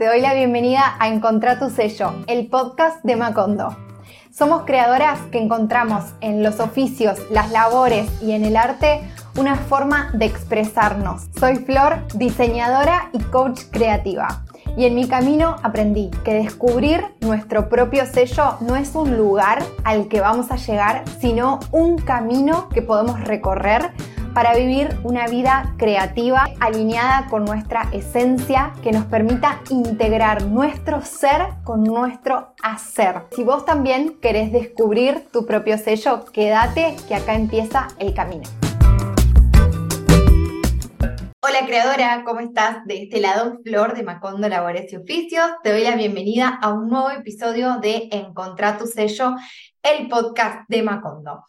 Te doy la bienvenida a Encontrar tu sello, el podcast de Macondo. Somos creadoras que encontramos en los oficios, las labores y en el arte una forma de expresarnos. Soy Flor, diseñadora y coach creativa. Y en mi camino aprendí que descubrir nuestro propio sello no es un lugar al que vamos a llegar, sino un camino que podemos recorrer para vivir una vida creativa alineada con nuestra esencia que nos permita integrar nuestro ser con nuestro hacer. Si vos también querés descubrir tu propio sello, quédate que acá empieza el camino. Hola creadora, ¿cómo estás? De este lado, Flor de Macondo Labores y Oficios. Te doy la bienvenida a un nuevo episodio de Encontrar tu sello, el podcast de Macondo.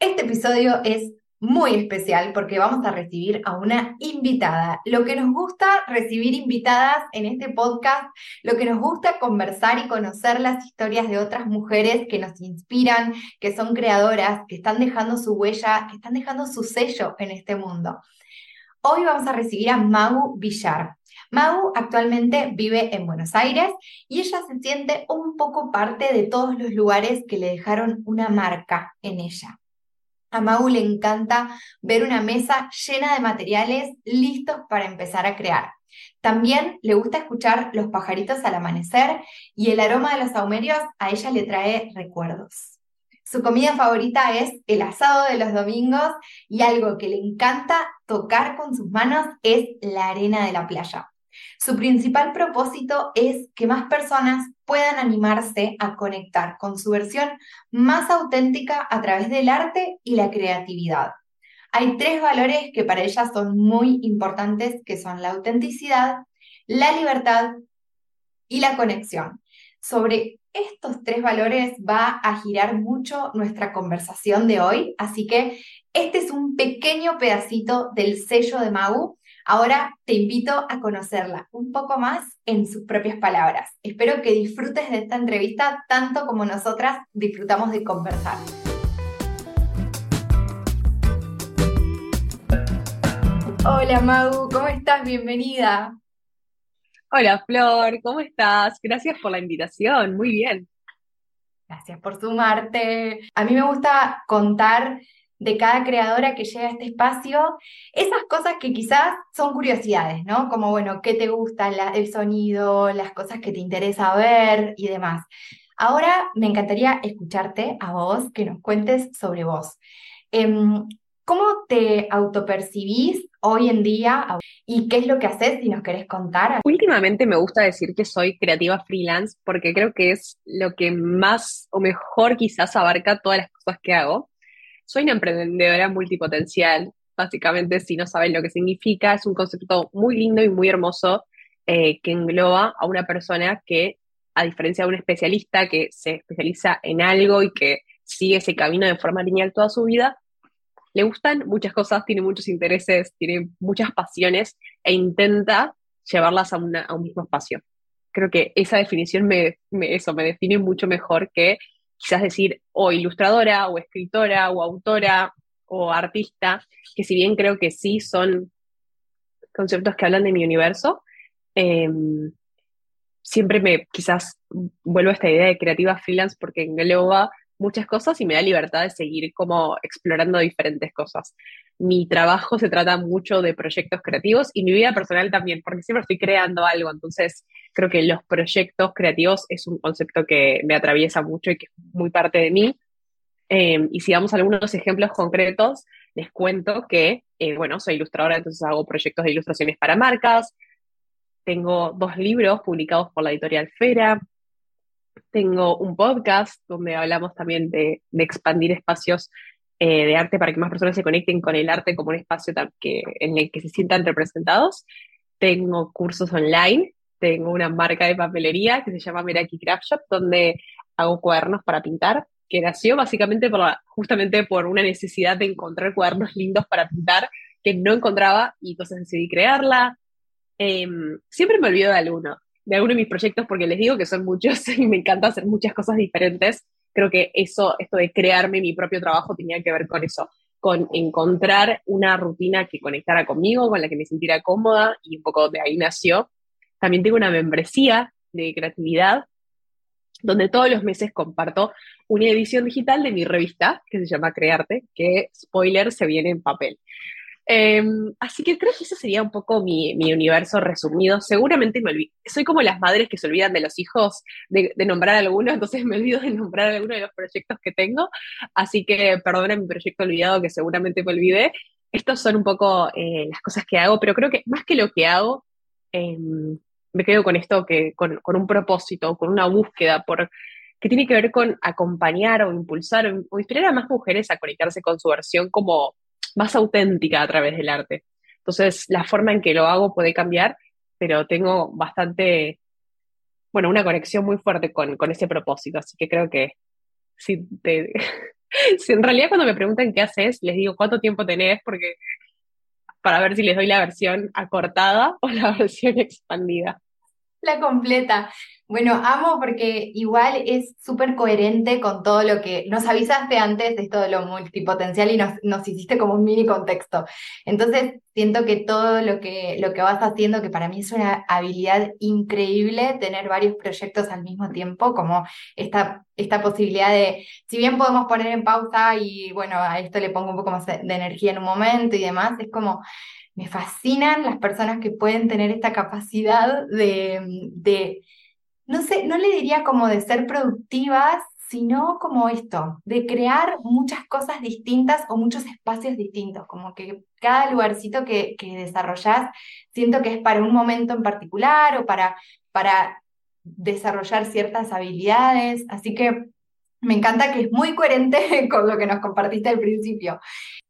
Este episodio es muy especial porque vamos a recibir a una invitada. Lo que nos gusta recibir invitadas en este podcast, lo que nos gusta conversar y conocer las historias de otras mujeres que nos inspiran, que son creadoras, que están dejando su huella, que están dejando su sello en este mundo. Hoy vamos a recibir a Mau Villar. Mau actualmente vive en Buenos Aires y ella se siente un poco parte de todos los lugares que le dejaron una marca en ella. A Mau le encanta ver una mesa llena de materiales listos para empezar a crear. También le gusta escuchar los pajaritos al amanecer y el aroma de los saumerios a ella le trae recuerdos. Su comida favorita es el asado de los domingos y algo que le encanta tocar con sus manos es la arena de la playa. Su principal propósito es que más personas puedan animarse a conectar con su versión más auténtica a través del arte y la creatividad. Hay tres valores que para ella son muy importantes, que son la autenticidad, la libertad y la conexión. Sobre estos tres valores va a girar mucho nuestra conversación de hoy, así que este es un pequeño pedacito del sello de Mau. Ahora te invito a conocerla un poco más en sus propias palabras. Espero que disfrutes de esta entrevista tanto como nosotras disfrutamos de conversar. Hola Mau, ¿cómo estás? Bienvenida. Hola Flor, ¿cómo estás? Gracias por la invitación, muy bien. Gracias por sumarte. A mí me gusta contar de cada creadora que llega a este espacio esas cosas que quizás son curiosidades, ¿no? Como, bueno, ¿qué te gusta? el sonido, las cosas que te interesa ver y demás. Ahora me encantaría escucharte a vos, que nos cuentes sobre vos. Em, ¿Cómo te autopercibís hoy en día y qué es lo que haces si nos querés contar? Últimamente me gusta decir que soy creativa freelance porque creo que es lo que más o mejor quizás abarca todas las cosas que hago. Soy una emprendedora multipotencial, básicamente si no saben lo que significa, es un concepto muy lindo y muy hermoso eh, que engloba a una persona que, a diferencia de un especialista que se especializa en algo y que sigue ese camino de forma lineal toda su vida, le gustan muchas cosas, tiene muchos intereses, tiene muchas pasiones e intenta llevarlas a, un mismo espacio. Creo que esa definición me, eso, me define mucho mejor que quizás decir o ilustradora o escritora o autora o artista, que si bien creo que sí son conceptos que hablan de mi universo, em, siempre me quizás vuelvo a esta idea de creativa freelance porque engloba muchas cosas y me da libertad de seguir como explorando diferentes cosas. Mi trabajo se trata mucho de proyectos creativos y mi vida personal también, porque siempre estoy creando algo, entonces creo que los proyectos creativos es un concepto que me atraviesa mucho y que es muy parte de mí. Em, y si damos algunos ejemplos concretos, les cuento que, eh, bueno, soy ilustradora, entonces hago proyectos de ilustraciones para marcas. Tengo dos libros publicados por la editorial Fera, tengo un podcast donde hablamos también de, expandir espacios eh, de arte para que más personas se conecten con el arte como un espacio que, en el que se sientan representados. Tengo cursos online, tengo una marca de papelería que se llama Meraki Craft Shop, donde hago cuadernos para pintar, que nació básicamente por justamente por una necesidad de encontrar cuadernos lindos para pintar que no encontraba y entonces decidí crearla. Em, siempre me olvido de alguno de alguno de mis proyectos porque les digo que son muchos y me encanta hacer muchas cosas diferentes. Creo que eso, esto de crearme mi propio trabajo tenía que ver con eso, con encontrar una rutina que conectara conmigo, con la que me sintiera cómoda y un poco de ahí nació. También tengo una membresía de creatividad, donde todos los meses comparto una edición digital de mi revista, que se llama Crearte, que, spoiler, se viene en papel. Em, así que creo que ese sería un poco mi, universo resumido. Seguramente me olvido. Soy como las madres que se olvidan de los hijos de, nombrar alguno, entonces me olvido de nombrar alguno de los proyectos que tengo. Así que perdona mi proyecto olvidado que seguramente me olvidé. Estos son un poco eh, las cosas que hago, pero creo que más que lo que hago, em, me quedo con esto, que, con, un propósito, con una búsqueda por que tiene que ver con acompañar o impulsar o inspirar a más mujeres a conectarse con su versión como más auténtica a través del arte. Entonces, la forma en que lo hago puede cambiar, pero tengo bastante, bueno, una conexión muy fuerte con, ese propósito. Así que creo que si, si en realidad cuando me preguntan qué haces, les digo cuánto tiempo tenés, porque para ver si les doy la versión acortada o la versión expandida. La completa. Bueno, amo porque igual es súper coherente con todo lo que nos avisaste antes de esto de lo multipotencial y nos, nos, hiciste como un mini contexto. Entonces, siento que todo lo que, lo que vas haciendo, que para mí es una habilidad increíble tener varios proyectos al mismo tiempo, como esta, esta posibilidad de, si bien podemos poner en pausa y bueno, a esto le pongo un poco más de energía en un momento y demás, es como me fascinan las personas que pueden tener esta capacidad de, de, no sé, no le diría como de ser productivas, sino como esto, de crear muchas cosas distintas o muchos espacios distintos, como que cada lugarcito que, que desarrollas siento que es para un momento en particular o para, para desarrollar ciertas habilidades, así que me encanta que es muy coherente con lo que nos compartiste al principio.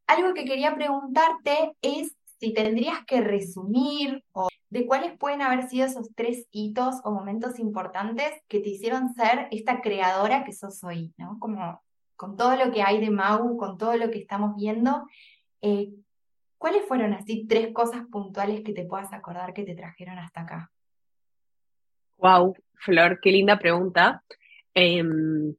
Algo que quería preguntarte es si tendrías que resumir o de cuáles pueden haber sido esos tres hitos o momentos importantes que te hicieron ser esta creadora que sos hoy, ¿no? Como con todo lo que hay de Mau, con todo lo que estamos viendo, eh, ¿cuáles fueron así tres cosas puntuales que te puedas acordar que te trajeron hasta acá? Wow, Flor, qué linda pregunta. Em,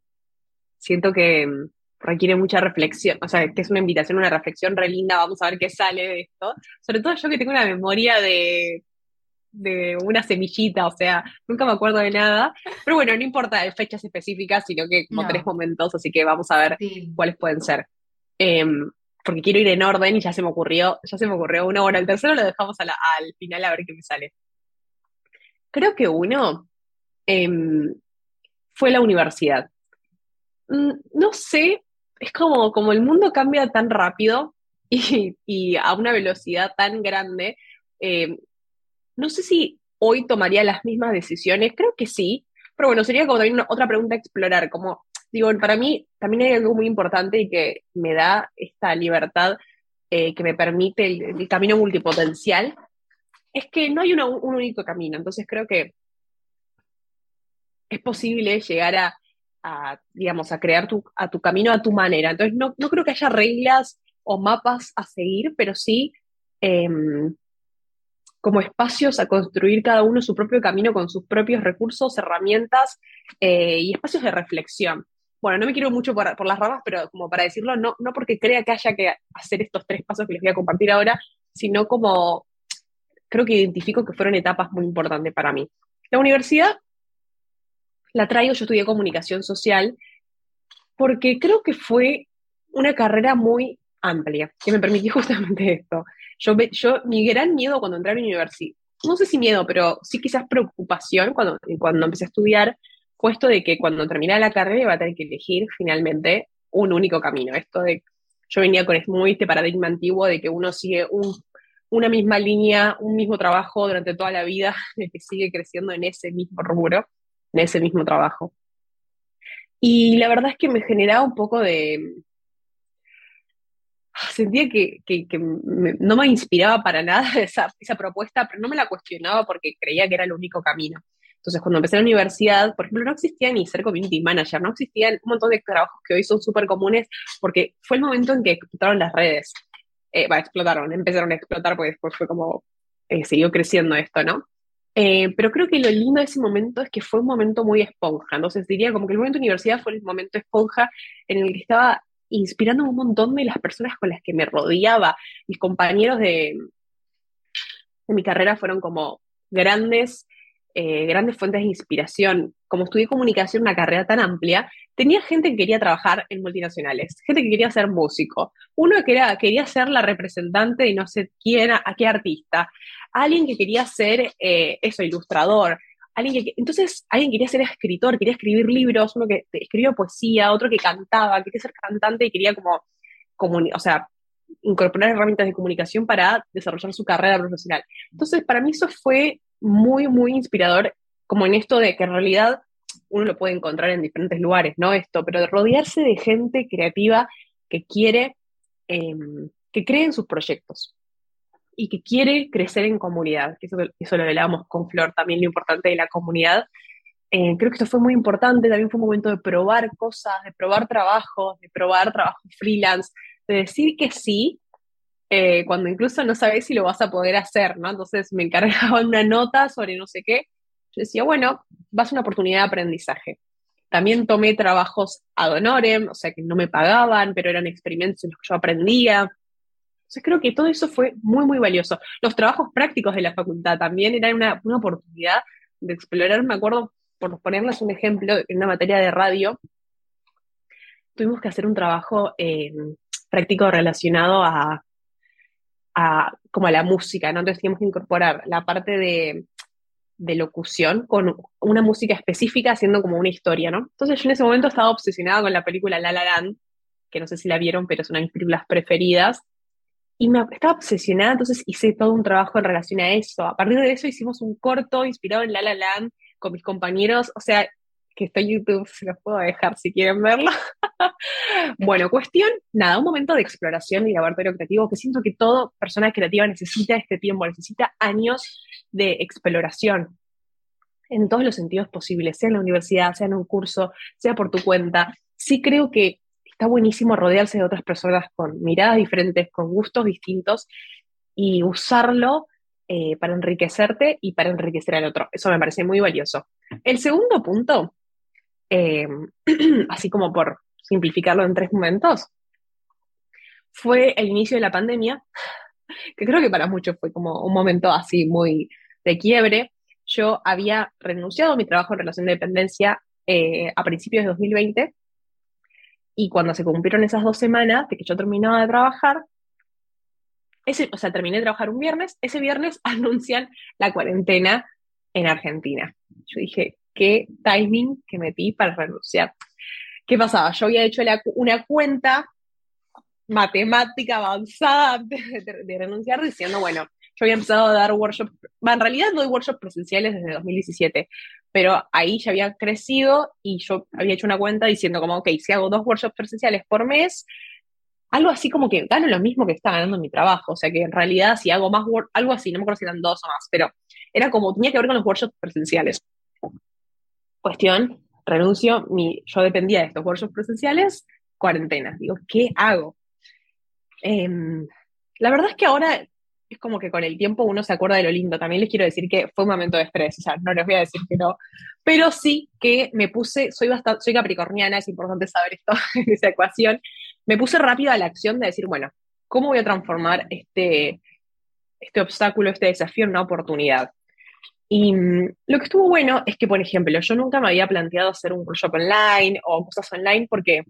siento que requiere mucha reflexión, o sea, que es una invitación, una reflexión re linda, vamos a ver qué sale de esto. Sobre todo yo que tengo una memoria de, de una semillita, o sea, nunca me acuerdo de nada, pero bueno, no importa de fechas específicas, sino que como tres momentos, así que vamos a ver cuáles pueden ser. Em, porque quiero ir en orden y ya se me ocurrió, ya se me ocurrió uno, bueno, el tercero lo dejamos al final a ver qué me sale. Creo que uno em, fue la universidad. Mm, no sé es como, como el mundo cambia tan rápido y, a una velocidad tan grande, eh, no sé si hoy tomaría las mismas decisiones, creo que sí, pero bueno, sería como también otra pregunta a explorar, como digo, para mí también hay algo muy importante y que me da esta libertad eh, que me permite el, camino multipotencial, es que no hay un único camino, entonces creo que es posible llegar a a, digamos, a crear tu, a tu camino a tu manera. Entonces, no, no creo que haya reglas o mapas a seguir, pero sí em, como espacios a construir cada uno su propio camino con sus propios recursos, herramientas eh, y espacios de reflexión. Bueno, no me quiero mucho por, por, las ramas, pero como para decirlo, no, no porque crea que haya que hacer estos tres pasos que les voy a compartir ahora, sino como creo que identifico que fueron etapas muy importantes para mí. La universidad la traigo, yo estudié comunicación social, porque creo que fue una carrera muy amplia, que me permitió justamente esto. Yo, yo mi gran miedo cuando entré a la universidad, no sé si miedo, pero sí quizás preocupación cuando, cuando empecé a estudiar, fue esto de que cuando terminé la carrera iba a tener que elegir finalmente un único camino. Esto de, yo venía con muy este paradigma antiguo de que uno sigue una misma línea, un mismo trabajo durante toda la vida, que sigue creciendo en ese mismo rubro en ese mismo trabajo. Y la verdad es que me generaba un poco de... Sentía que, no me inspiraba para nada esa, esa propuesta, pero no me la cuestionaba porque creía que era el único camino. Entonces, cuando empecé la universidad, por ejemplo, no existía ni ser community manager, no existían un montón de trabajos que hoy son súper comunes, porque fue el momento en que explotaron las redes. Eh, explotaron, empezaron a explotar, porque después fue como, eh, siguió creciendo esto, ¿no? Eh, pero creo que lo lindo de ese momento es que fue un momento muy esponja. Entonces diría como que el momento de universidad fue el momento esponja en el que estaba inspirando un montón de las personas con las que me rodeaba. Mis compañeros de, de mi carrera fueron como grandes eh, grandes fuentes de inspiración. Como estudié comunicación, una carrera tan amplia, tenía gente que quería trabajar en multinacionales, gente que quería ser músico, uno que era, quería ser la representante de no sé quién, a qué artista, alguien que quería ser eh, eso, ilustrador, alguien que, entonces alguien quería ser escritor, quería escribir libros, uno que escribió poesía, otro que cantaba, quería ser cantante y quería como, o sea, incorporar herramientas de comunicación para desarrollar su carrera profesional. Entonces, para mí eso fue muy, muy inspirador, como en esto de que en realidad uno lo puede encontrar en diferentes lugares, ¿no? Esto, pero de rodearse de gente creativa que quiere, em, que cree en sus proyectos y que quiere crecer en comunidad, eso, eso lo hablábamos con Flor también, lo importante de la comunidad. Eh, creo que esto fue muy importante, también fue un momento de probar cosas, de probar trabajos, de probar trabajos freelance, de decir que sí, eh, cuando incluso no sabes si lo vas a poder hacer, ¿no? Entonces me encargaba una nota sobre no sé qué, yo decía, bueno, va a una oportunidad de aprendizaje. También tomé trabajos ad honorem, o sea, que no me pagaban, pero eran experimentos en los que yo aprendía. Entonces creo que todo eso fue muy, muy valioso. Los trabajos prácticos de la facultad también eran una, una oportunidad de explorar, me acuerdo, por ponerles un ejemplo, en una materia de radio, tuvimos que hacer un trabajo eh, práctico relacionado a, como a la música, ¿no? Entonces teníamos que incorporar la parte de, locución con una música específica haciendo como una historia, ¿no? Entonces yo en ese momento estaba obsesionada con la película La La Land, que no sé si la vieron, pero es una de mis películas preferidas, y me estaba obsesionada, entonces hice todo un trabajo en relación a eso. A partir de eso hicimos un corto inspirado en La La Land con mis compañeros, o sea, que está en YouTube, se los puedo dejar si quieren verlo. bueno, cuestión, nada, un momento de exploración y laboratorio creativo que siento que toda persona creativa necesita este tiempo, necesita años de exploración en todos los sentidos posibles, sea en la universidad, sea en un curso, sea por tu cuenta. Sí creo que está buenísimo rodearse de otras personas con miradas diferentes, con gustos distintos y usarlo eh, para enriquecerte y para enriquecer al otro. Eso me parece muy valioso. El segundo punto eh, así como por simplificarlo en tres momentos, fue el inicio de la pandemia, que creo que para muchos fue como un momento así muy de quiebre. Yo había renunciado a mi trabajo en relación de dependencia eh, a principios de 2020 y cuando se cumplieron esas dos semanas de que yo terminaba de trabajar, ese, o sea, terminé de trabajar un viernes, ese viernes anuncian la cuarentena en Argentina. Yo dije, qué timing que metí para renunciar. ¿Qué pasaba? Yo había hecho una cuenta matemática avanzada antes de, renunciar diciendo, bueno, yo había empezado a dar workshops, en realidad no doy workshops presenciales desde 2017, pero ahí ya había crecido y yo había hecho una cuenta diciendo como, ok, si hago dos workshops presenciales por mes, algo así como que gano lo mismo que está ganando en mi trabajo, o sea que en realidad si hago más, algo así, no me acuerdo si eran dos o más, pero era como, tenía que ver con los workshops presenciales. Cuestión, renuncio, mi, yo dependía de estos workshops presenciales, cuarentena. Digo, ¿qué hago? Em, la verdad es que ahora es como que con el tiempo uno se acuerda de lo lindo. También les quiero decir que fue un momento de estrés, o sea, no les voy a decir que no, pero sí que me puse, soy bastante, soy capricorniana, es importante saber esto en esa ecuación, me puse rápido a la acción de decir, bueno, ¿cómo voy a transformar este, este obstáculo, este desafío en una oportunidad? Y mm, lo que estuvo bueno es que, por ejemplo, yo nunca me había planteado hacer un workshop online o cosas online porque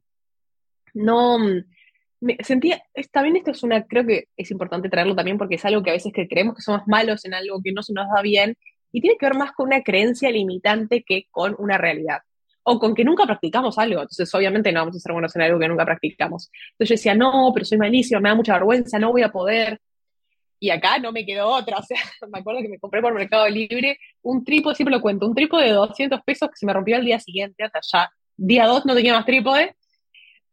no mm, me sentía, también esto es una, creo que es importante traerlo también porque es algo que a veces creemos que somos malos en algo que no se nos da bien y tiene que ver más con una creencia limitante que con una realidad o con que nunca practicamos algo. Entonces, obviamente no vamos a ser buenos en algo que nunca practicamos. Entonces yo decía, no, pero soy malísimo, me da mucha vergüenza, no voy a poder y acá no me quedó otra. O sea, me acuerdo que me compré por Mercado Libre un trípode, siempre lo cuento, un trípode de 200 pesos que se me rompió al día siguiente, hasta ya. Día 2 no tenía más trípode.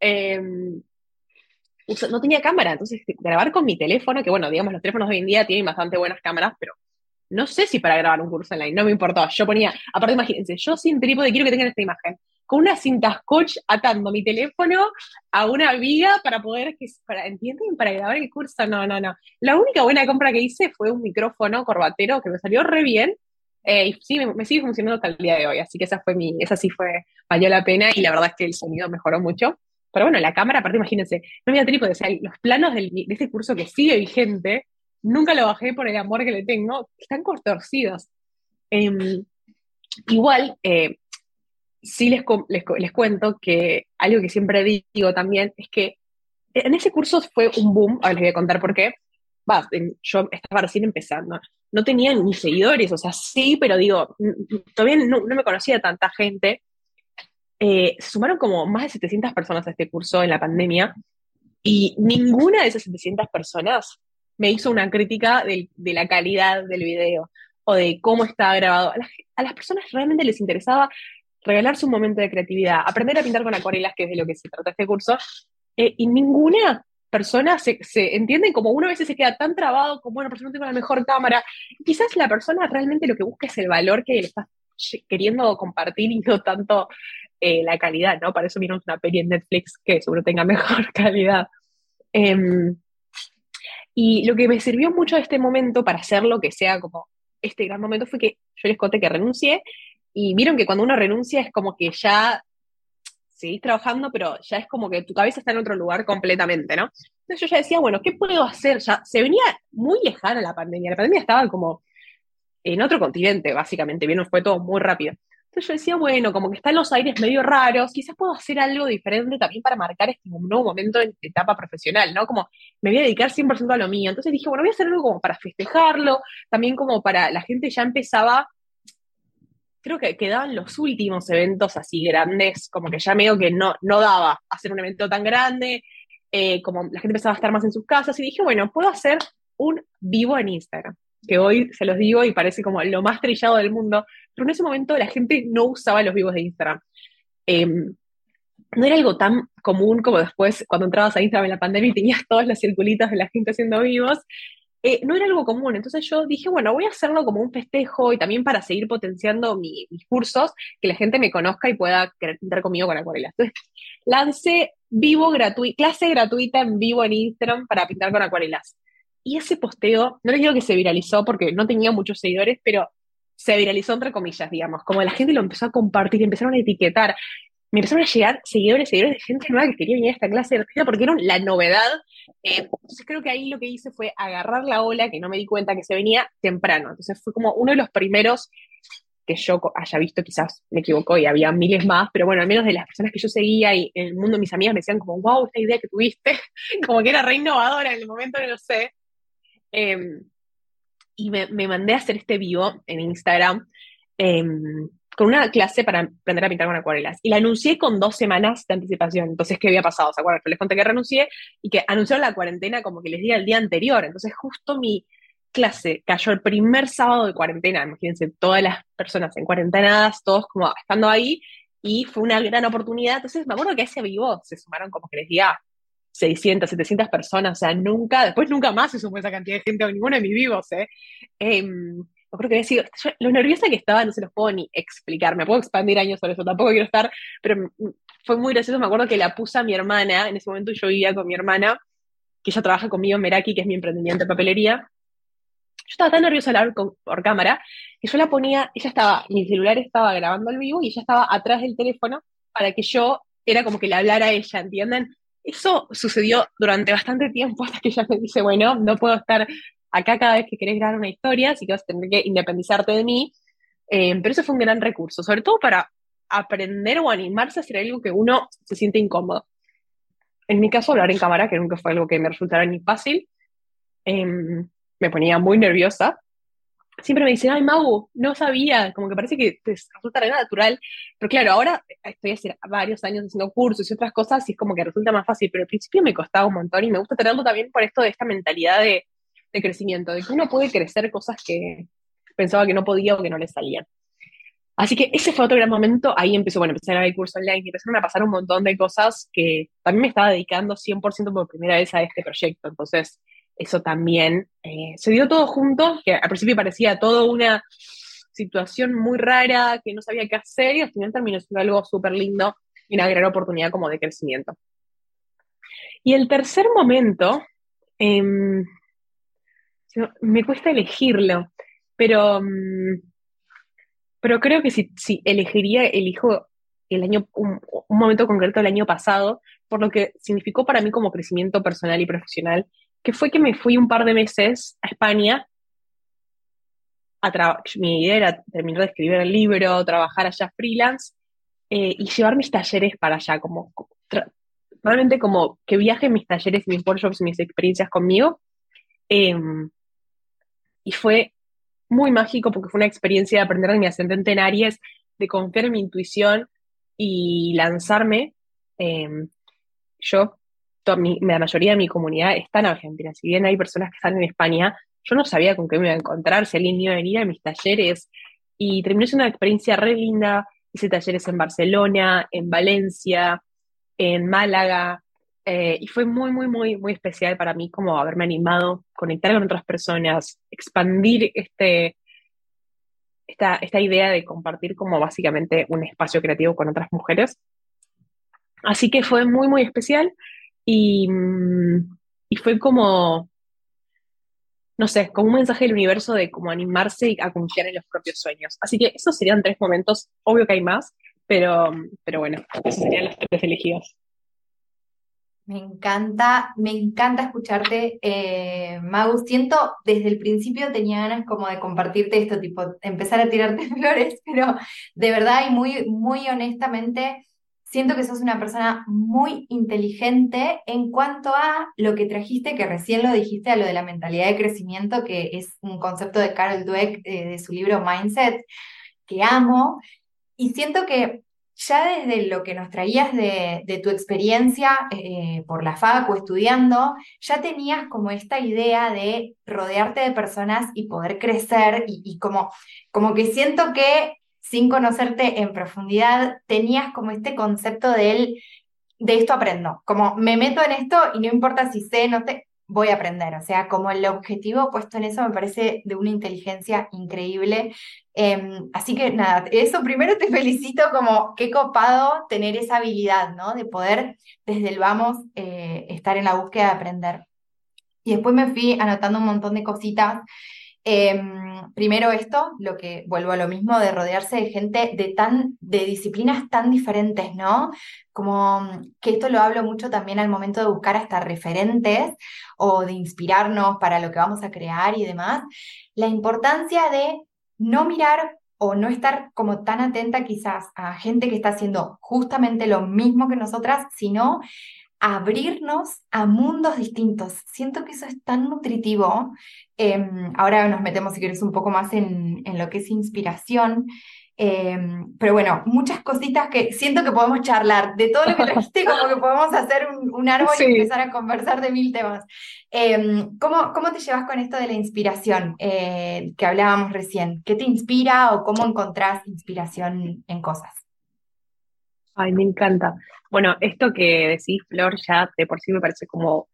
Em, no tenía cámara, entonces grabar con mi teléfono, que bueno, digamos, los teléfonos de hoy en día tienen bastante buenas cámaras, pero no sé si para grabar un curso online, no me importaba. Yo ponía, aparte imagínense, yo sin trípode quiero que tengan esta imagen con una cinta scotch atando mi teléfono a una viga para poder, para, ¿entienden? Para grabar el curso. No, no, no. La única buena compra que hice fue un micrófono corbatero que me salió re bien. Eh, y sí, me, sigue funcionando hasta el día de hoy. Así que esa fue mi, esa sí fue, valió la pena y la verdad es que el sonido mejoró mucho. Pero bueno, la cámara, aparte, imagínense, no había trípode, o sea, los planos del, de este curso que sigue vigente, nunca lo bajé por el amor que le tengo, están contorcidos. Em, igual, eh, sí les, les, cuento que algo que siempre digo también es que en ese curso fue un boom, ahora les voy a contar por qué. Va, yo estaba recién empezando, no tenía ni seguidores, o sea, sí, pero digo, todavía no, me conocía tanta gente. Eh, se sumaron como más de 700 personas a este curso en la pandemia y ninguna de esas 700 personas me hizo una crítica de, la calidad del video o de cómo estaba grabado. A, las personas realmente les interesaba regalarse un momento de creatividad, aprender a pintar con acuarelas, que es de lo que se trata este curso, eh, y ninguna persona se, entiende como uno a veces se queda tan trabado como, bueno, por no tengo la mejor cámara. Quizás la persona realmente lo que busca es el valor que le estás queriendo compartir y no tanto eh, la calidad, ¿no? Para eso miramos una peli en Netflix que seguro tenga mejor calidad. Em, y lo que me sirvió mucho de este momento para hacer lo que sea como este gran momento fue que yo les conté que renuncié y vieron que cuando uno renuncia es como que ya seguís trabajando, pero ya es como que tu cabeza está en otro lugar completamente, ¿no? Entonces yo ya decía, bueno, ¿qué puedo hacer? Ya se venía muy lejana la pandemia, la pandemia estaba como en otro continente, básicamente, bien, fue todo muy rápido. Entonces yo decía, bueno, como que están los aires medio raros, quizás puedo hacer algo diferente también para marcar este nuevo momento en etapa profesional, ¿no? Como me voy a dedicar 100% a lo mío. Entonces dije, bueno, voy a hacer algo como para festejarlo, también como para la gente ya empezaba, creo que quedaban los últimos eventos así grandes, como que ya medio que no, no daba hacer un evento tan grande, eh, como la gente empezaba a estar más en sus casas, y dije, bueno, puedo hacer un vivo en Instagram que hoy se los digo y parece como lo más trillado del mundo, pero en ese momento la gente no usaba los vivos de Instagram. Em, no era algo tan común como después cuando entrabas a Instagram en la pandemia y tenías todas las circulitas de la gente haciendo vivos. Eh, no era algo común, entonces yo dije, bueno, voy a hacerlo como un festejo y también para seguir potenciando mis cursos, que la gente me conozca y pueda pintar conmigo con acuarelas. Entonces, lancé vivo gratuito, clase gratuita en vivo en Instagram para pintar con acuarelas. Y ese posteo, no les digo que se viralizó porque no tenía muchos seguidores, pero se viralizó entre comillas, digamos, como la gente lo empezó a compartir, empezaron a etiquetar, me empezaron a llegar seguidores, seguidores de gente nueva que quería venir a esta clase de porque era la novedad. Eh, entonces creo que ahí lo que hice fue agarrar la ola, que no me di cuenta que se venía temprano. Entonces fue como uno de los primeros que yo haya visto, quizás me equivoco y había miles más, pero bueno, al menos de las personas que yo seguía y en el mundo mis amigas me decían como, wow, esta idea que tuviste, como que era re innovadora en el momento, no lo sé. Em, y me, mandé a hacer este vivo en Instagram em, con una clase para aprender a pintar con acuarelas. Y la anuncié con dos semanas de anticipación. Entonces, ¿qué había pasado? ¿Se acuerdan? les conté que renuncié y que anunciaron la cuarentena como que les di el día anterior. Entonces, justo mi clase cayó el primer sábado de cuarentena. Imagínense, todas las personas en cuarentenadas, todos como estando ahí. Y fue una gran oportunidad. Entonces, me acuerdo que ese vivo se sumaron como que les di 600, 700 personas, o sea, nunca, después nunca más se sumó esa cantidad de gente a ninguno de mis vivos, ¿eh? Em, he sido, lo nerviosa que estaba no se los puedo ni explicar, me puedo expandir años sobre eso, tampoco quiero estar, pero fue muy gracioso, me acuerdo que la puse a mi hermana, en ese momento yo vivía con mi hermana, que ella trabaja conmigo en Meraki, que es mi emprendimiento de papelería, yo estaba tan nerviosa al hablar por cámara, que yo la ponía, ella estaba, mi celular estaba grabando el vivo y ella estaba atrás del teléfono para que yo, era como que le hablara a ella, ¿entienden? Eso sucedió durante bastante tiempo hasta que ella me dice, bueno, no puedo estar acá cada vez que querés grabar una historia, así que vas a tener que independizarte de mí. Eh, pero eso fue un gran recurso, sobre todo para aprender o animarse a hacer algo que uno se siente incómodo. En mi caso, hablar en cámara, que nunca fue algo que me resultara ni fácil, em, me ponía muy nerviosa, siempre me dicen, ay, Mau, no sabía, como que parece que te resulta re natural. Pero claro, ahora estoy hace varios años haciendo cursos y otras cosas y es como que resulta más fácil, pero al principio me costaba un montón y me gusta tenerlo también por esto de esta mentalidad de, de crecimiento, de que uno puede crecer cosas que pensaba que no podía o que no le salían. Así que ese fue otro gran momento, ahí empezó, bueno, empecé a dar el curso online y empezaron a pasar un montón de cosas que también me estaba dedicando 100% por primera vez a este proyecto. Entonces, eso también eh, se dio todo junto, que al principio parecía todo una situación muy rara, que no sabía qué hacer, y al final terminó siendo algo súper lindo y una gran oportunidad como de crecimiento. Y el tercer momento, me cuesta elegirlo, pero, mm, pero creo que si, si elegiría, elijo el año, un, momento concreto del año pasado, por lo que significó para mí como crecimiento personal y profesional, que fue que me fui un par de meses a España mi idea era terminar de escribir el libro, trabajar allá freelance eh, y llevar mis talleres para allá, como, realmente como que viajen mis talleres, mis workshops, mis experiencias conmigo. Em, y fue muy mágico porque fue una experiencia de aprender de mi ascendente en Aries, de confiar en mi intuición y lanzarme. Em, yo, la mayoría de mi comunidad está en Argentina, si bien hay personas que están en España, yo no sabía con qué me iba a encontrar, si alguien iba a venir a mis talleres, y terminó siendo una experiencia re linda, hice talleres en Barcelona, en Valencia, en Málaga, eh, y fue muy, muy, muy, muy especial para mí como haberme animado, conectar con otras personas, expandir este, esta, esta idea de compartir como básicamente un espacio creativo con otras mujeres. Así que fue muy, muy especial y, mm, y fue como, no sé, como un mensaje del universo de como animarse a confiar en los propios sueños. Así que esos serían tres momentos, obvio que hay más, pero, pero bueno, esos serían los tres elegidos. Me encanta, me encanta escucharte, eh, Magu. Siento, desde el principio tenía ganas como de compartirte esto, tipo, empezar a tirarte flores, pero de verdad y muy, muy honestamente, siento que sos una persona muy inteligente en cuanto a lo que trajiste, que recién lo dijiste, a lo de la mentalidad de crecimiento, que es un concepto de Carol Dweck eh, de su libro Mindset, que amo. Y siento que ya desde lo que nos traías de, tu experiencia eh, por la FAC o estudiando, ya tenías como esta idea de rodearte de personas y poder crecer y, como, como que siento que sin conocerte en profundidad tenías como este concepto de de esto aprendo, como me meto en esto y no importa si sé, no sé, voy a aprender. O sea, como el objetivo puesto en eso me parece de una inteligencia increíble. Em, así que nada, eso primero te felicito como qué copado tener esa habilidad, ¿no? De poder desde el vamos eh, estar en la búsqueda de aprender. Y después me fui anotando un montón de cositas. Em, primero esto, lo que vuelvo a lo mismo, de rodearse de gente de, tan, de disciplinas tan diferentes, ¿no? Como que esto lo hablo mucho también al momento de buscar hasta referentes o de inspirarnos para lo que vamos a crear y demás. La importancia de no mirar o no estar como tan atenta quizás a gente que está haciendo justamente lo mismo que nosotras, sino abrirnos a mundos distintos. Siento que eso es tan nutritivo. Em, ahora nos metemos, si quieres, un poco más en, lo que es inspiración. Em, pero bueno, muchas cositas que siento que podemos charlar. De todo lo que trajiste, como que podemos hacer un, árbol y empezar a conversar de mil temas. Em, ¿cómo, ¿cómo, te llevas con esto de la inspiración eh, que hablábamos recién? ¿Qué te inspira o cómo encontrás inspiración en cosas? Ay, me encanta. Bueno, esto que decís, Flor, ya de por sí me parece como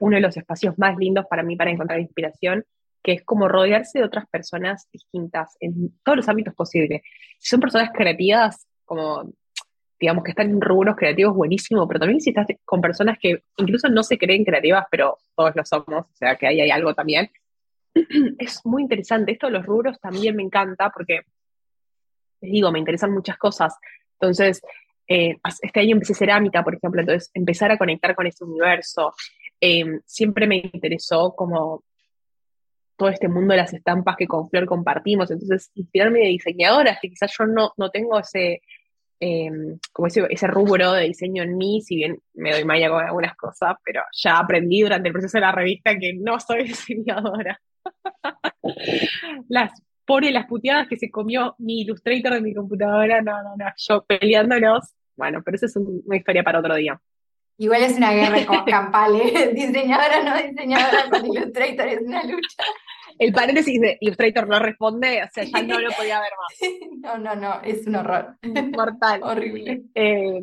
uno de los espacios más lindos para mí para encontrar inspiración, que es como rodearse de otras personas distintas en todos los ámbitos posibles. Si son personas creativas, como digamos que están en rubros creativos, buenísimo, pero también si estás con personas que incluso no se creen creativas, pero todos lo somos, o sea que ahí hay algo también. Es muy interesante. Esto de los rubros también me encanta porque, les digo, me interesan muchas cosas. Entonces, eh, este año empecé cerámica, por ejemplo, entonces empezar a conectar con este universo. Eh, siempre me interesó como todo este mundo de las estampas que con Flor compartimos, entonces inspirarme de diseñadoras, que quizás yo no, no tengo ese, eh, como ese, ese, rubro de diseño en mí, si bien me doy malla con algunas cosas, pero ya aprendí durante el proceso de la revista que no soy diseñadora. las pone las puteadas que se comió mi Illustrator de mi computadora, no, no, no, yo peleándonos, bueno, pero eso es una historia para otro día. Igual es una guerra con campal, ¿eh? diseñadora, no diseñadora con Illustrator, es una lucha. El paréntesis de Illustrator no responde, o sea, ya no lo podía ver más. No, no, no, es un horror. Mortal. Horrible. Eh,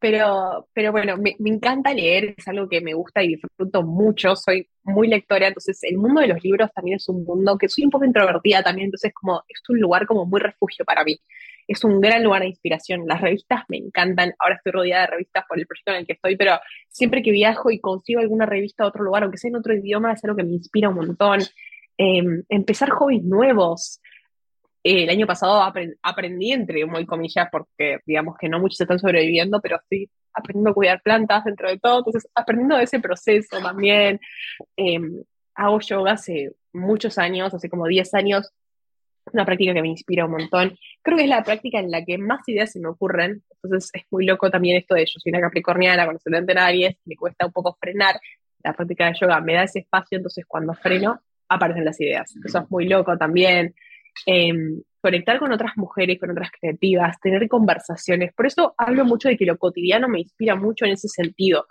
pero, pero bueno, me, encanta leer, es algo que me gusta y disfruto mucho, soy muy lectora, entonces el mundo de los libros también es un mundo que soy un poco introvertida también, entonces como es un lugar como muy refugio para mí, es un gran lugar de inspiración, las revistas me encantan, ahora estoy rodeada de revistas por el proyecto en el que estoy, pero siempre que viajo y consigo alguna revista de otro lugar, aunque sea en otro idioma, es algo que me inspira un montón. Em, empezar hobbies nuevos, el año pasado aprendí, entre muy comillas, porque digamos que no muchos están sobreviviendo, pero estoy aprendiendo a cuidar plantas dentro de todo, entonces aprendiendo de ese proceso también. Em, hago yoga hace muchos años, hace como 10 años, una práctica que me inspira un montón. Creo que es la práctica en la que más ideas se me ocurren. Entonces es muy loco también esto de yo soy una capricorniana con ascendente en Aries, me cuesta un poco frenar. La práctica de yoga me da ese espacio, entonces cuando freno aparecen las ideas. Eso es muy loco también. Em, conectar con otras mujeres, con otras creativas, tener conversaciones. Por eso hablo mucho de que lo cotidiano me inspira mucho en ese sentido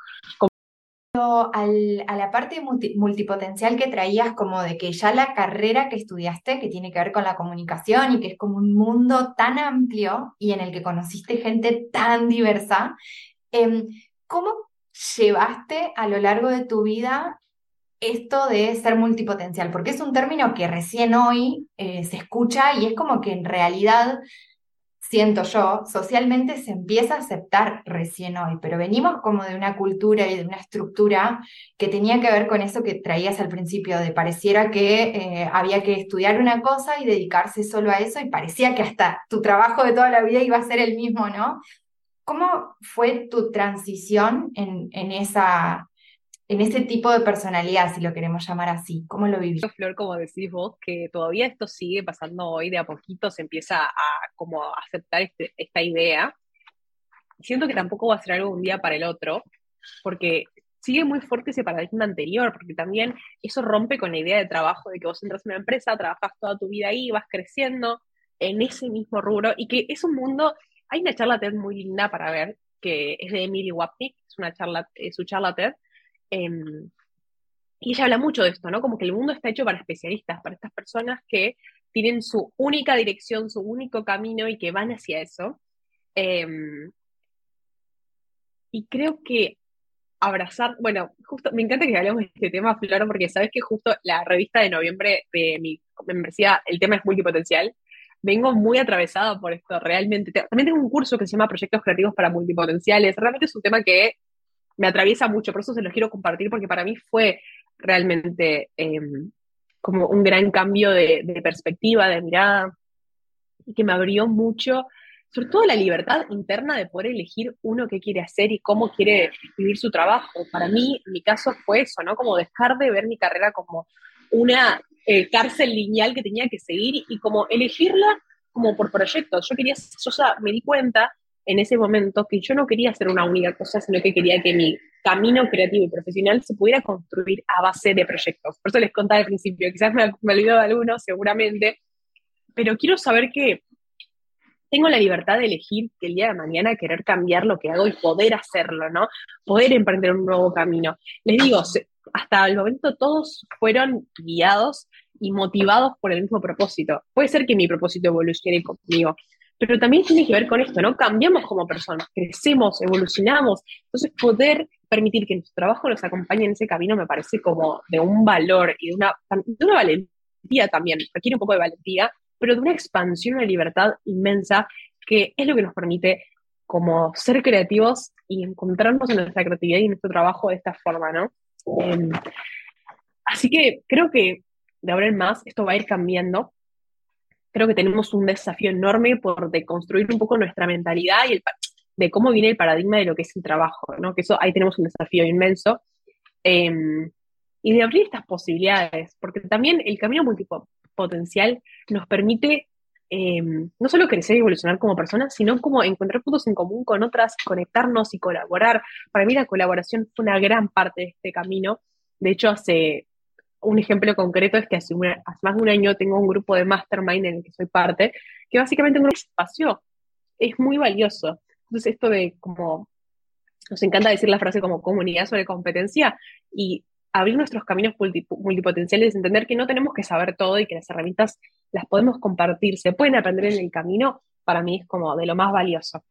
a la parte multipotencial que traías, como de que ya la carrera que estudiaste, que tiene que ver con la comunicación y que es como un mundo tan amplio y en el que conociste gente tan diversa, em, ¿cómo llevaste a lo largo de tu vida esto de ser multipotencial? Porque es un término que recién hoy eh, se escucha y es como que en realidad siento yo, socialmente se empieza a aceptar recién hoy, pero venimos como de una cultura y de una estructura que tenía que ver con eso que traías al principio, de pareciera que eh, había que estudiar una cosa y dedicarse solo a eso, y parecía que hasta tu trabajo de toda la vida iba a ser el mismo, ¿no? ¿Cómo fue tu transición en, en esa, en ese tipo de personalidad, si lo queremos llamar así? ¿Cómo lo viviste? Flor, como decís vos, que todavía esto sigue pasando hoy, de a poquito se empieza a como aceptar este, esta idea. Siento que tampoco va a ser algo un día para el otro, porque sigue muy fuerte ese paradigma anterior, porque también eso rompe con la idea de trabajo, de que vos entras en una empresa, trabajas toda tu vida ahí, vas creciendo en ese mismo rubro, y que es un mundo, hay una charla TED muy linda para ver, que es de Emily Wapnick, es una charla, es su charla TED, Em, y ella habla mucho de esto, ¿no? Como que el mundo está hecho para especialistas, para estas personas que tienen su única dirección, su único camino y que van hacia eso. Em, y creo que abrazar, bueno, justo me encanta que hablemos de este tema, Flor, porque sabes que justo la revista de noviembre de mi membresía, el tema es multipotencial, vengo muy atravesada por esto, realmente. También tengo un curso que se llama Proyectos Creativos para Multipotenciales, realmente es un tema que me atraviesa mucho, por eso se los quiero compartir, porque para mí fue realmente em, como un gran cambio de, perspectiva, de mirada, y que me abrió mucho, sobre todo la libertad interna de poder elegir uno qué quiere hacer y cómo quiere vivir su trabajo. Para mí, mi caso fue eso, ¿no? Como dejar de ver mi carrera como una eh, cárcel lineal que tenía que seguir y, como elegirla como por proyectos. Yo quería, yo ya me di cuenta en ese momento que yo no quería hacer una única cosa, sino que quería que mi camino creativo y profesional se pudiera construir a base de proyectos. Por eso les contaba al principio, quizás me, me olvidó de algunos, seguramente, pero quiero saber que tengo la libertad de elegir que el día de mañana querer cambiar lo que hago y poder hacerlo, ¿no? Poder emprender un nuevo camino. Les digo, hasta el momento todos fueron guiados y motivados por el mismo propósito. Puede ser que mi propósito evolucione conmigo, pero también tiene que ver con esto, ¿no? Cambiamos como personas, crecemos, evolucionamos. Entonces, poder permitir que nuestro trabajo nos acompañe en ese camino me parece como de un valor y de una, de una valentía también, requiere un poco de valentía, pero de una expansión, una libertad inmensa que es lo que nos permite como ser creativos y encontrarnos en nuestra creatividad y en nuestro trabajo de esta forma, ¿no? Em, así que creo que de ahora en más esto va a ir cambiando creo que tenemos un desafío enorme por deconstruir un poco nuestra mentalidad y el, de cómo viene el paradigma de lo que es el trabajo, ¿no? Que eso ahí tenemos un desafío inmenso. Em, y de abrir estas posibilidades, porque también el camino multipotencial nos permite em, no solo crecer y evolucionar como personas, sino como encontrar puntos en común con otras, conectarnos y colaborar. Para mí la colaboración fue una gran parte de este camino. De hecho, hace un ejemplo concreto es que hace, más de un año tengo un grupo de mastermind en el que soy parte, que básicamente un espacio es muy valioso. Entonces esto de como, nos encanta decir la frase como comunidad sobre competencia y abrir nuestros caminos multipotenciales, entender que no tenemos que saber todo y que las herramientas las podemos compartir, se pueden aprender en el camino, para mí es como de lo más valioso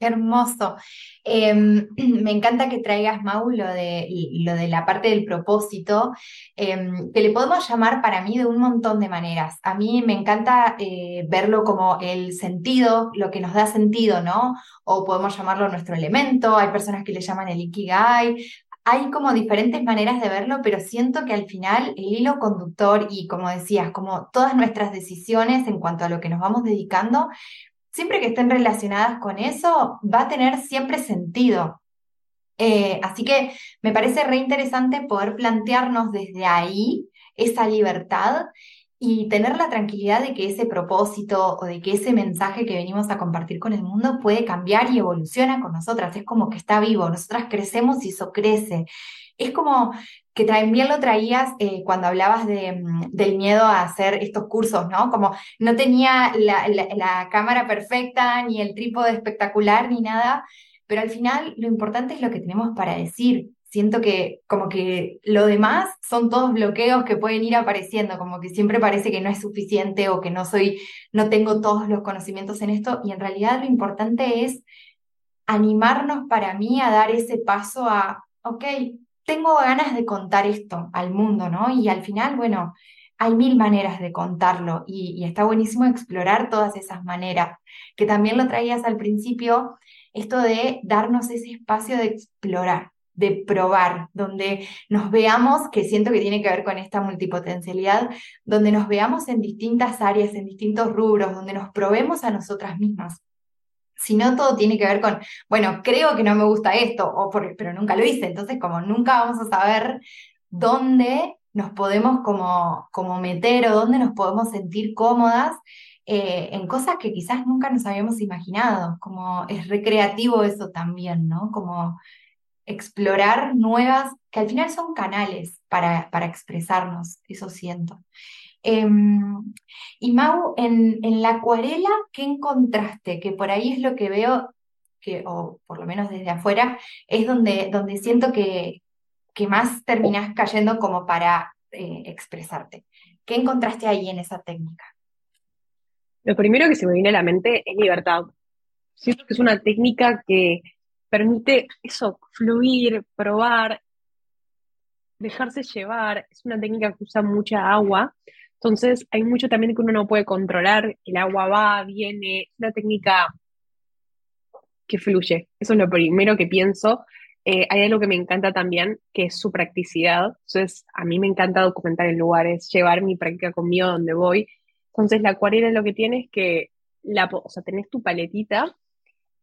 hermoso. Em, me encanta que traigas, Mau, lo de, lo de la parte del propósito, em, que le podemos llamar para mí de un montón de maneras. A mí me encanta eh, verlo como el sentido, lo que nos da sentido, ¿no? O podemos llamarlo nuestro elemento, hay personas que le llaman el ikigai. Hay como diferentes maneras de verlo, pero siento que al final el hilo conductor y como decías, como todas nuestras decisiones en cuanto a lo que nos vamos dedicando, siempre que estén relacionadas con eso, va a tener siempre sentido. Eh, así que me parece re interesante poder plantearnos desde ahí esa libertad y tener la tranquilidad de que ese propósito o de que ese mensaje que venimos a compartir con el mundo puede cambiar y evoluciona con nosotras. Es como que está vivo, nosotras crecemos y eso crece. Es como que también lo traías eh, cuando hablabas de, mm, del miedo a hacer estos cursos, ¿no? Como no tenía la, cámara perfecta, ni el trípode espectacular, ni nada, pero al final lo importante es lo que tenemos para decir, siento que como que lo demás son todos bloqueos que pueden ir apareciendo, como que siempre parece que no es suficiente o que no soy, no tengo todos los conocimientos en esto y en realidad lo importante es animarnos para mí a dar ese paso a, ok, tengo ganas de contar esto al mundo, ¿no? Y al final, bueno, hay mil maneras de contarlo y, está buenísimo explorar todas esas maneras, que también lo traías al principio, esto de darnos ese espacio de explorar de probar, donde nos veamos, que siento que tiene que ver con esta multipotencialidad, donde nos veamos en distintas áreas, en distintos rubros, donde nos probemos a nosotras mismas. Si no, todo tiene que ver con, bueno, creo que no me gusta esto, o pero nunca lo hice, entonces como nunca vamos a saber dónde nos podemos como, como meter o dónde nos podemos sentir cómodas eh, en cosas que quizás nunca nos habíamos imaginado, como es recreativo eso también, ¿no? Como explorar nuevas, que al final son canales para, para expresarnos, eso siento. Em, y Mau, en, en, la acuarela, ¿qué encontraste? Que por ahí es lo que veo, que, o por lo menos desde afuera, es donde, donde siento que, que más terminas cayendo como para eh, expresarte. ¿Qué encontraste ahí en esa técnica? Lo primero que se me viene a la mente es libertad. Siento que es una técnica que permite eso, fluir, probar, dejarse llevar. Es una técnica que usa mucha agua. Entonces, hay mucho también que uno no puede controlar. El agua va, viene. Es una técnica que fluye. Eso es lo primero que pienso. Eh, hay algo que me encanta también, que es su practicidad. Entonces, a mí me encanta documentar en lugares, llevar mi práctica conmigo donde voy. Entonces, la acuarela lo que tiene es que la, o sea, tenés tu paletita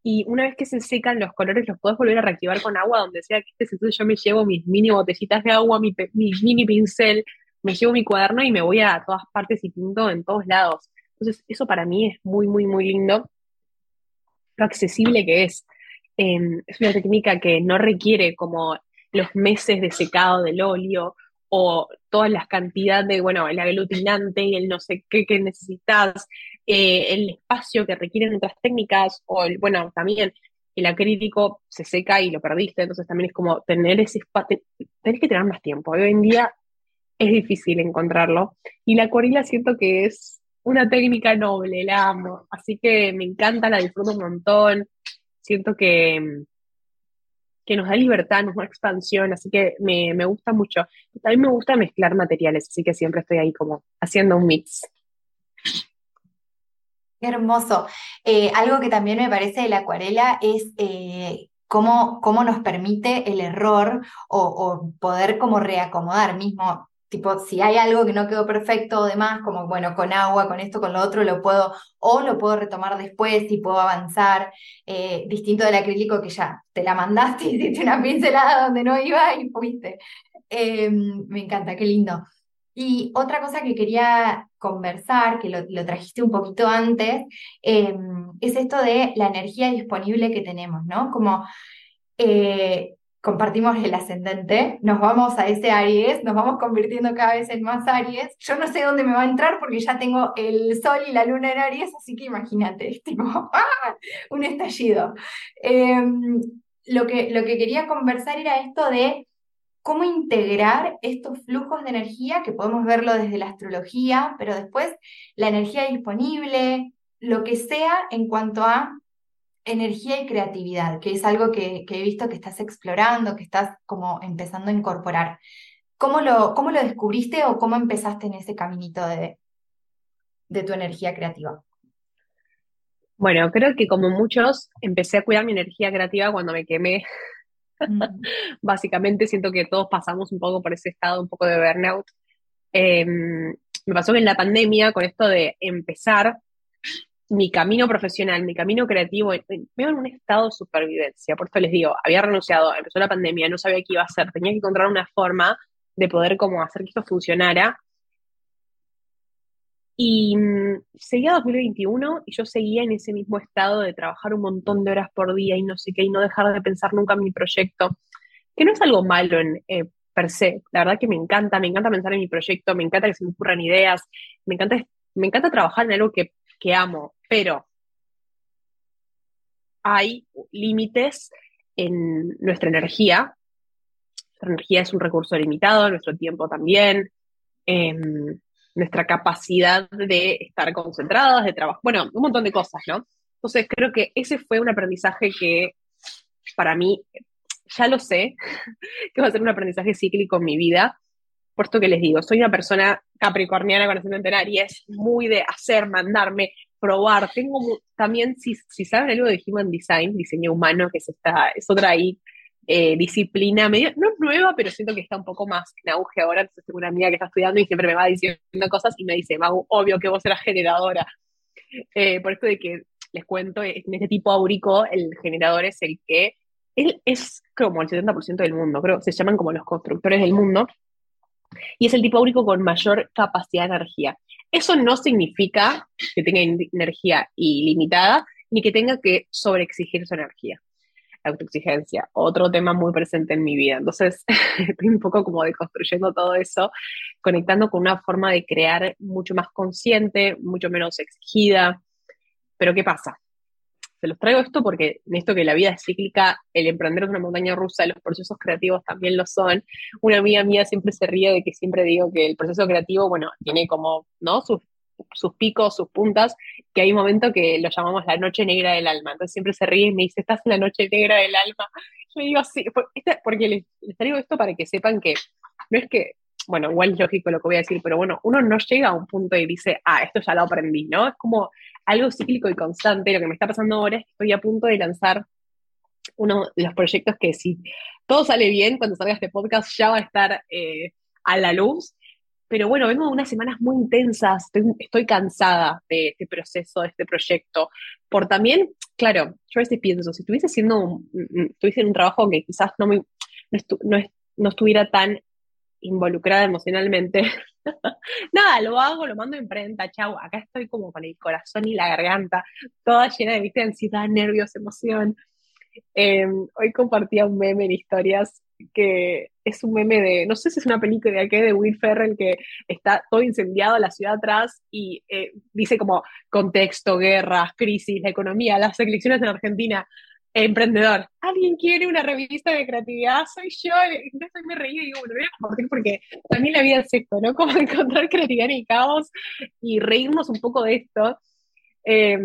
y una vez que se secan los colores los puedes volver a reactivar con agua donde sea que estés. Entonces yo me llevo mis mini botellitas de agua, mi, mini pincel, me llevo mi cuaderno y me voy a todas partes y pinto en todos lados. Entonces eso para mí es muy, muy, muy lindo. Lo accesible que es. Em, es una técnica que no requiere como los meses de secado del óleo o todas las cantidades de, bueno, el aglutinante y el no sé qué que necesitas, eh, el espacio que requieren otras técnicas, o el, bueno, también el acrílico se seca y lo perdiste, entonces también es como tener ese espacio, tenés que tener más tiempo. Hoy en día es difícil encontrarlo. Y la acuarela siento que es una técnica noble, la amo. Así que me encanta, la disfruto un montón. Siento que, que nos da libertad, nos da expansión, así que me, me gusta mucho. También me gusta mezclar materiales, así que siempre estoy ahí como haciendo un mix. Qué hermoso. Eh, algo que también me parece de la acuarela es eh, cómo, cómo, nos permite el error o, o, poder como reacomodar mismo tipo, si hay algo que no quedó perfecto o demás, como, bueno, con agua, con esto, con lo otro, lo puedo, o lo puedo retomar después y puedo avanzar, eh, distinto del acrílico que ya te la mandaste hiciste una pincelada donde no iba y fuiste. Em, me encanta, qué lindo. Y otra cosa que quería conversar, que lo, trajiste un poquito antes, em, es esto de la energía disponible que tenemos, ¿no? Como eh, compartimos el ascendente, nos vamos a ese Aries, nos vamos convirtiendo cada vez en más Aries. Yo no sé dónde me va a entrar porque ya tengo el Sol y la Luna en Aries, así que imagínate, tipo, ¡ah! un estallido. Em, lo, que, lo que quería conversar era esto de cómo integrar estos flujos de energía, que podemos verlo desde la astrología, pero después la energía disponible, lo que sea en cuanto a energía y creatividad, que es algo que, he visto que estás explorando, que estás como empezando a incorporar. ¿Cómo lo, cómo lo descubriste o cómo empezaste en ese caminito de, de tu energía creativa? Bueno, creo que como muchos, empecé a cuidar mi energía creativa cuando me quemé. Mm. Básicamente siento que todos pasamos un poco por ese estado, un poco de burnout. Em, me pasó que en la pandemia, con esto de empezar, mi camino profesional, mi camino creativo, veo en un estado de supervivencia. Por eso les digo, había renunciado, empezó la pandemia, no sabía qué iba a hacer, tenía que encontrar una forma de poder como hacer que esto funcionara. Y mm, seguía 2021 y yo seguía en ese mismo estado de trabajar un montón de horas por día y no sé qué, y no dejar de pensar nunca en mi proyecto, que no es algo malo en, eh, per se. La verdad que me encanta, me encanta pensar en mi proyecto, me encanta que se me ocurran ideas, me encanta, me encanta trabajar en algo que, que amo, pero hay límites en nuestra energía. Nuestra energía es un recurso limitado, nuestro tiempo también. Em, nuestra capacidad de estar concentradas, de trabajar, bueno, un montón de cosas, ¿no? Entonces creo que ese fue un aprendizaje que para mí, ya lo sé, que va a ser un aprendizaje cíclico en mi vida, puesto que les digo, soy una persona capricorniana con ascendente en Aries, muy de hacer, mandarme, probar. Tengo también, si, si saben algo de Human Design, diseño humano, que es, esta, es otra ahí eh, disciplina medio, no nueva, pero siento que está un poco más en auge ahora. Entonces tengo una amiga que está estudiando y siempre me va diciendo cosas y me dice, Mau, obvio que vos eras generadora. Eh, por esto de que les cuento, en este tipo áurico, el generador es el que él es como el 70% del mundo, creo, se llaman como los constructores del mundo, y es el tipo áurico con mayor capacidad de energía. Eso no significa que tenga energía ilimitada, ni que tenga que sobreexigir su energía autoexigencia, otro tema muy presente en mi vida. Entonces, estoy un poco como deconstruyendo todo eso, conectando con una forma de crear mucho más consciente, mucho menos exigida. Pero ¿qué pasa? Se los traigo esto porque esto que la vida es cíclica, el emprender es una montaña rusa, los procesos creativos también lo son. Una amiga mía siempre se ríe de que siempre digo que el proceso creativo, bueno, tiene como, ¿no? Sus sus picos, sus puntas, que hay un momento que lo llamamos la noche negra del alma. Entonces siempre se ríe y me dice, ¿estás en la noche negra del alma? Yo digo, sí, porque les, traigo esto para que sepan que no es que, bueno, igual es lógico lo que voy a decir, pero bueno, uno no llega a un punto y dice, ah, esto ya lo aprendí, ¿no? Es como algo cíclico y constante. Lo que me está pasando ahora es que estoy a punto de lanzar uno de los proyectos que si todo sale bien, cuando salga este podcast ya va a estar eh, a la luz pero bueno, vengo de unas semanas muy intensas, estoy, cansada de este proceso, de este proyecto. Por también, claro, yo a veces pienso, si estuviese haciendo un, estuviese en un trabajo que quizás no, me, no, estuviera tan involucrada emocionalmente, nada, lo hago, lo mando en imprenta, chau, acá estoy como con el corazón y la garganta, toda llena de, ¿viste? nervios, emoción. Em, hoy compartía un meme en historias que es un meme de, no sé si es una película de qué, de Will Ferrell, que está todo incendiado, la ciudad atrás, y eh, dice como contexto, guerras, crisis, la economía, las elecciones en Argentina, emprendedor. ¿Alguien quiere una revista de creatividad? Soy yo. Entonces me reí y digo, bueno, voy a compartir porque también la vida es esto, ¿no? Como encontrar creatividad en el caos y reírnos un poco de esto. Eh,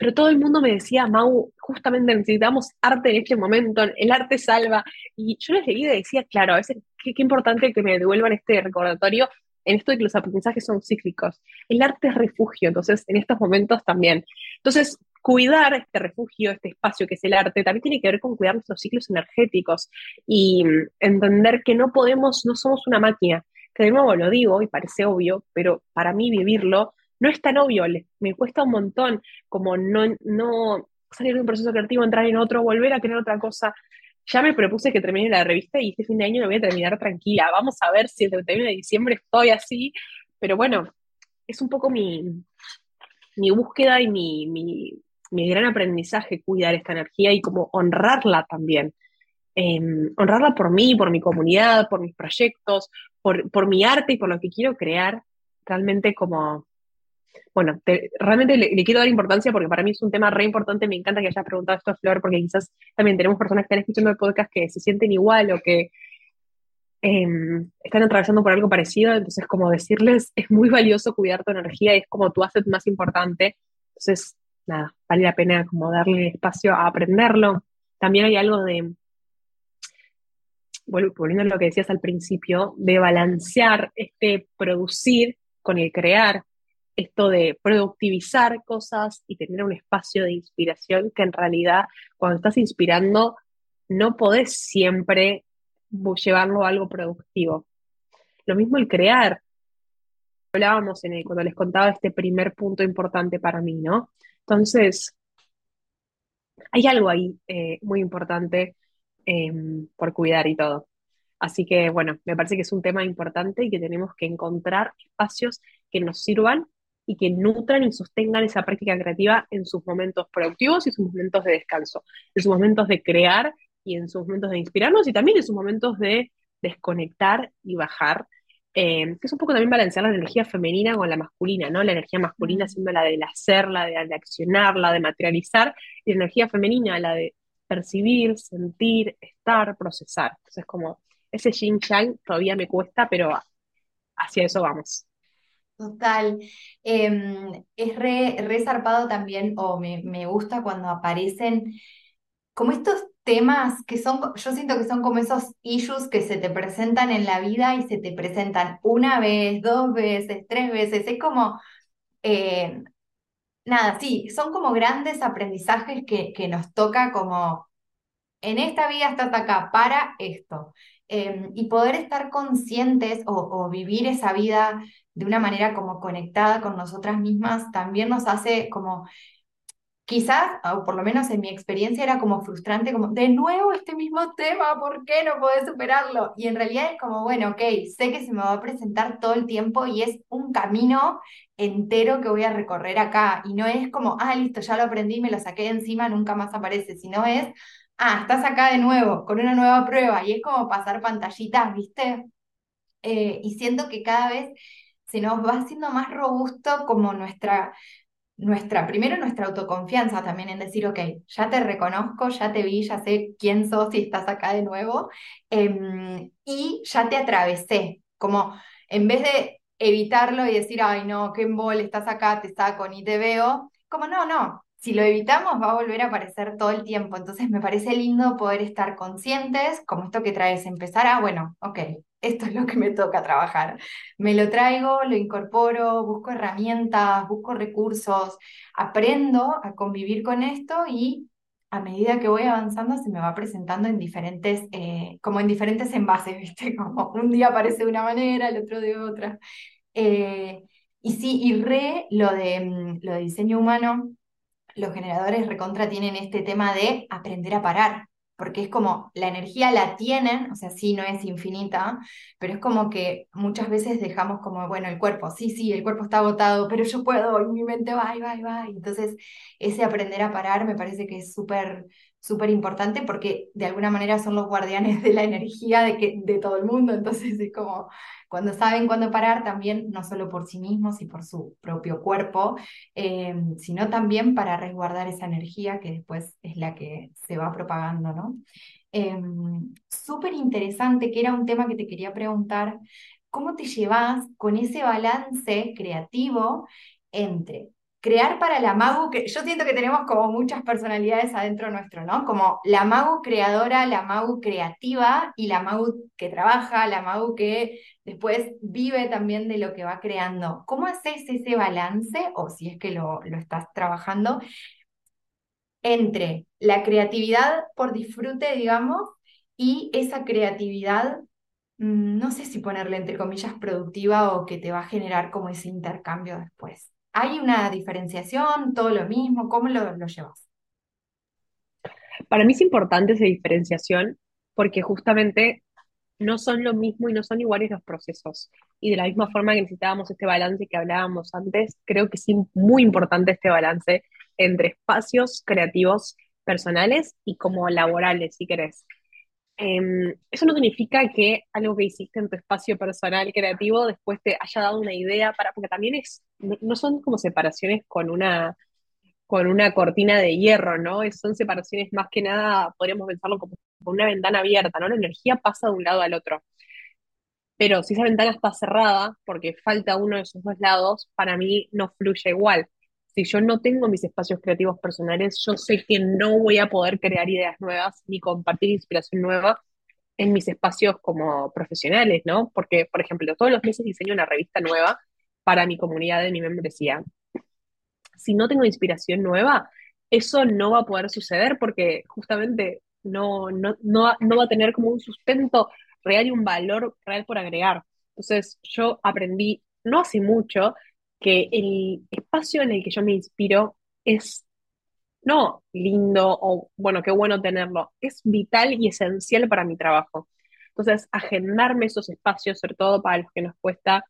pero todo el mundo me decía, Mau, justamente necesitamos arte en este momento, el arte salva. Y yo les leí y decía, claro, a veces qué, importante que me devuelvan este recordatorio en esto de que los aprendizajes son cíclicos. El arte es refugio, entonces en estos momentos también. Entonces, cuidar este refugio, este espacio que es el arte, también tiene que ver con cuidar nuestros ciclos energéticos y mm, entender que no podemos, no somos una máquina, que de nuevo lo digo y parece obvio, pero para mí vivirlo no es tan obvio, me cuesta un montón como no, no salir de un proceso creativo, entrar en otro, volver a crear otra cosa. Ya me propuse que termine la revista y este fin de año lo voy a terminar tranquila. Vamos a ver si el 31 de diciembre estoy así, pero bueno, es un poco mi, mi búsqueda y mi, mi, gran aprendizaje cuidar esta energía y como honrarla también. Em, honrarla por mí, por mi comunidad, por mis proyectos, por, por mi arte y por lo que quiero crear, realmente como bueno, realmente le, quiero dar importancia porque para mí es un tema re importante. Me encanta que hayas preguntado esto, Flor, porque quizás también tenemos personas que están escuchando el podcast que se sienten igual o que em, están atravesando por algo parecido. Entonces, como decirles, es muy valioso cuidar tu energía, es como tu asset más importante. Entonces, vale la pena como darle espacio a aprenderlo. También hay algo de, volviendo a lo que decías al principio, de balancear este producir con el crear esto de productivizar cosas y tener un espacio de inspiración que en realidad cuando estás inspirando no podés siempre llevarlo a algo productivo. Lo mismo el crear. Hablábamos en el, cuando les contaba este primer punto importante para mí, ¿no? Entonces, hay algo ahí eh, muy importante em, por cuidar y todo. Así que, bueno, me parece que es un tema importante y que tenemos que encontrar espacios que nos sirvan y que nutran y sostengan esa práctica creativa en sus momentos productivos y sus momentos de descanso, en sus momentos de crear y en sus momentos de inspirarnos y también en sus momentos de desconectar y bajar, eh, que es un poco también balancear la energía femenina con la masculina, ¿no? La energía masculina siendo la del hacer, la de, de accionar, la de materializar, y la energía femenina la de percibir, sentir, estar, procesar. Entonces, como ese yin yang todavía me cuesta, pero hacia eso vamos. Total. Em, es re, re zarpado también, o me, me gusta cuando aparecen como estos temas que son, yo siento que son como esos issues que se te presentan en la vida y se te presentan una vez, dos veces, tres veces. Es como, eh, nada, sí, son como grandes aprendizajes que, que nos toca como, en esta vida estás acá para esto. Em, y poder estar conscientes o, vivir esa vida de una manera como conectada con nosotras mismas también nos hace como, quizás, o por lo menos en mi experiencia era como frustrante, como, de nuevo este mismo tema, ¿por qué no podés superarlo? Y en realidad es como, bueno, ok, sé que se me va a presentar todo el tiempo y es un camino entero que voy a recorrer acá. Y no es como, ah, listo, ya lo aprendí, me lo saqué de encima, nunca más aparece, sino es ah, estás acá de nuevo, con una nueva prueba, y es como pasar pantallitas, ¿viste? Eh, y siento que cada vez se nos va haciendo más robusto como nuestra, nuestra, primero nuestra autoconfianza también en decir, ok, ya te reconozco, ya te vi, ya sé quién sos y estás acá de nuevo, em, y ya te atravesé, como en vez de evitarlo y decir, ay no, qué embol, estás acá, te saco, ni te veo, como no, no, si lo evitamos va a volver a aparecer todo el tiempo. Entonces me parece lindo poder estar conscientes, como esto que traes, empezar a, bueno, ok, esto es lo que me toca trabajar. Me lo traigo, lo incorporo, busco herramientas, busco recursos, aprendo a convivir con esto y a medida que voy avanzando se me va presentando en diferentes, eh, como en diferentes envases, ¿viste? Como un día aparece de una manera, el otro de otra. Eh, y sí, y re lo de, mm, lo de diseño humano, los generadores recontra tienen este tema de aprender a parar, porque es como la energía la tienen, o sea, sí, no es infinita, pero es como que muchas veces dejamos como, bueno, el cuerpo, sí, sí, el cuerpo está agotado, pero yo puedo, y mi mente va, y va, y va. Entonces, ese aprender a parar me parece que es súper súper importante porque de alguna manera son los guardianes de la energía de, que, de todo el mundo, entonces es como cuando saben cuándo parar también, no solo por sí mismos y por su propio cuerpo, eh, sino también para resguardar esa energía que después es la que se va propagando, ¿no? Eh, súper interesante, que era un tema que te quería preguntar, ¿cómo te llevas con ese balance creativo entre crear para la Magu, que yo siento que tenemos como muchas personalidades adentro nuestro, ¿no? Como la Magu creadora, la Magu creativa y la Magu que trabaja, la Magu que después vive también de lo que va creando. ¿Cómo haces ese balance, o si es que lo, lo estás trabajando, entre la creatividad por disfrute, digamos, y esa creatividad mm, no sé si ponerle entre comillas productiva o que te va a generar como ese intercambio después. ¿Hay una diferenciación? ¿Todo lo mismo? ¿Cómo lo, llevas? Para mí es importante esa diferenciación porque justamente no son lo mismo y no son iguales los procesos. Y de la misma forma que necesitábamos este balance que hablábamos antes, creo que es muy importante este balance entre espacios creativos personales y como laborales, si querés. Em, eso no significa que algo que hiciste en tu espacio personal creativo después te haya dado una idea para, porque también es, no, son como separaciones con una, con una cortina de hierro, ¿no? Son separaciones más que nada, podríamos pensarlo como, una ventana abierta, ¿no? La energía pasa de un lado al otro. Pero si esa ventana está cerrada, porque falta uno de esos dos lados, para mí no fluye igual si yo no tengo mis espacios creativos personales, yo sé que no voy a poder crear ideas nuevas ni compartir inspiración nueva en mis espacios como profesionales, ¿no? Porque, por ejemplo, todos los meses diseño una revista nueva para mi comunidad de mi membresía. Si no tengo inspiración nueva, eso no va a poder suceder porque justamente no, no, no, va a tener como un sustento real y un valor real por agregar. Entonces, yo aprendí no hace mucho que el espacio en el que yo me inspiro es no lindo o bueno, qué bueno tenerlo, es vital y esencial para mi trabajo. Entonces, agendarme esos espacios, sobre todo para los que nos cuesta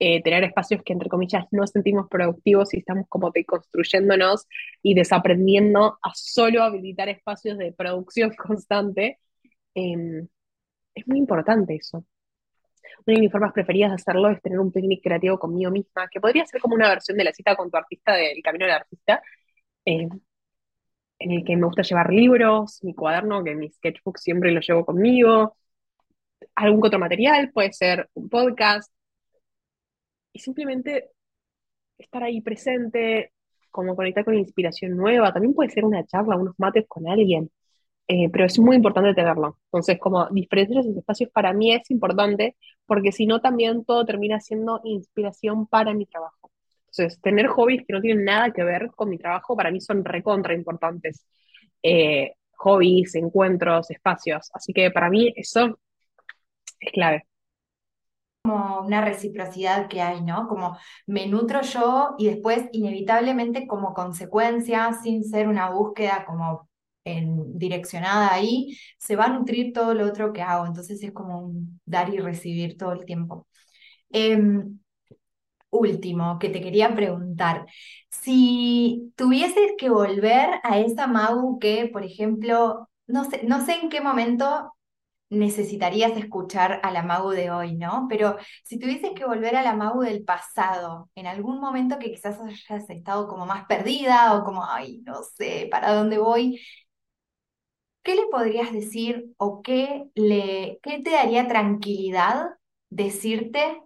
eh, tener espacios que, entre comillas, no sentimos productivos y estamos como deconstruyéndonos y desaprendiendo a solo habilitar espacios de producción constante. Em, es muy importante eso. Una de mis formas preferidas de hacerlo es tener un picnic creativo conmigo misma, que podría ser como una versión de la cita con tu artista del Camino del Artista, eh, en el que me gusta llevar libros, mi cuaderno, que mi sketchbook siempre lo llevo conmigo, algún otro material, puede ser un podcast, y simplemente estar ahí presente, como conectar con inspiración nueva, también puede ser una charla, unos mates con alguien, eh, pero es muy importante tenerlo. Entonces, como diferenciar esos espacios para mí es importante, porque si no, también todo termina siendo inspiración para mi trabajo. Entonces, tener hobbies que no tienen nada que ver con mi trabajo, para mí son recontra importantes. Eh, hobbies, encuentros, espacios. Así que para mí eso es clave. Como una reciprocidad que hay, ¿no? Como me nutro yo y después inevitablemente como consecuencia, sin ser una búsqueda como en, direccionada ahí, se va a nutrir todo lo otro que hago. Entonces es como un dar y recibir todo el tiempo. Em, último que te quería preguntar, si tuvieses que volver a esa Mau que, por ejemplo, no sé, no sé en qué momento necesitarías escuchar a la Mau de hoy, ¿no? Pero si tuvieses que volver a la Mau del pasado, en algún momento que quizás hayas estado como más perdida o como, ay, no sé, ¿para dónde voy? ¿Qué le podrías decir o qué, le, qué te daría tranquilidad decirte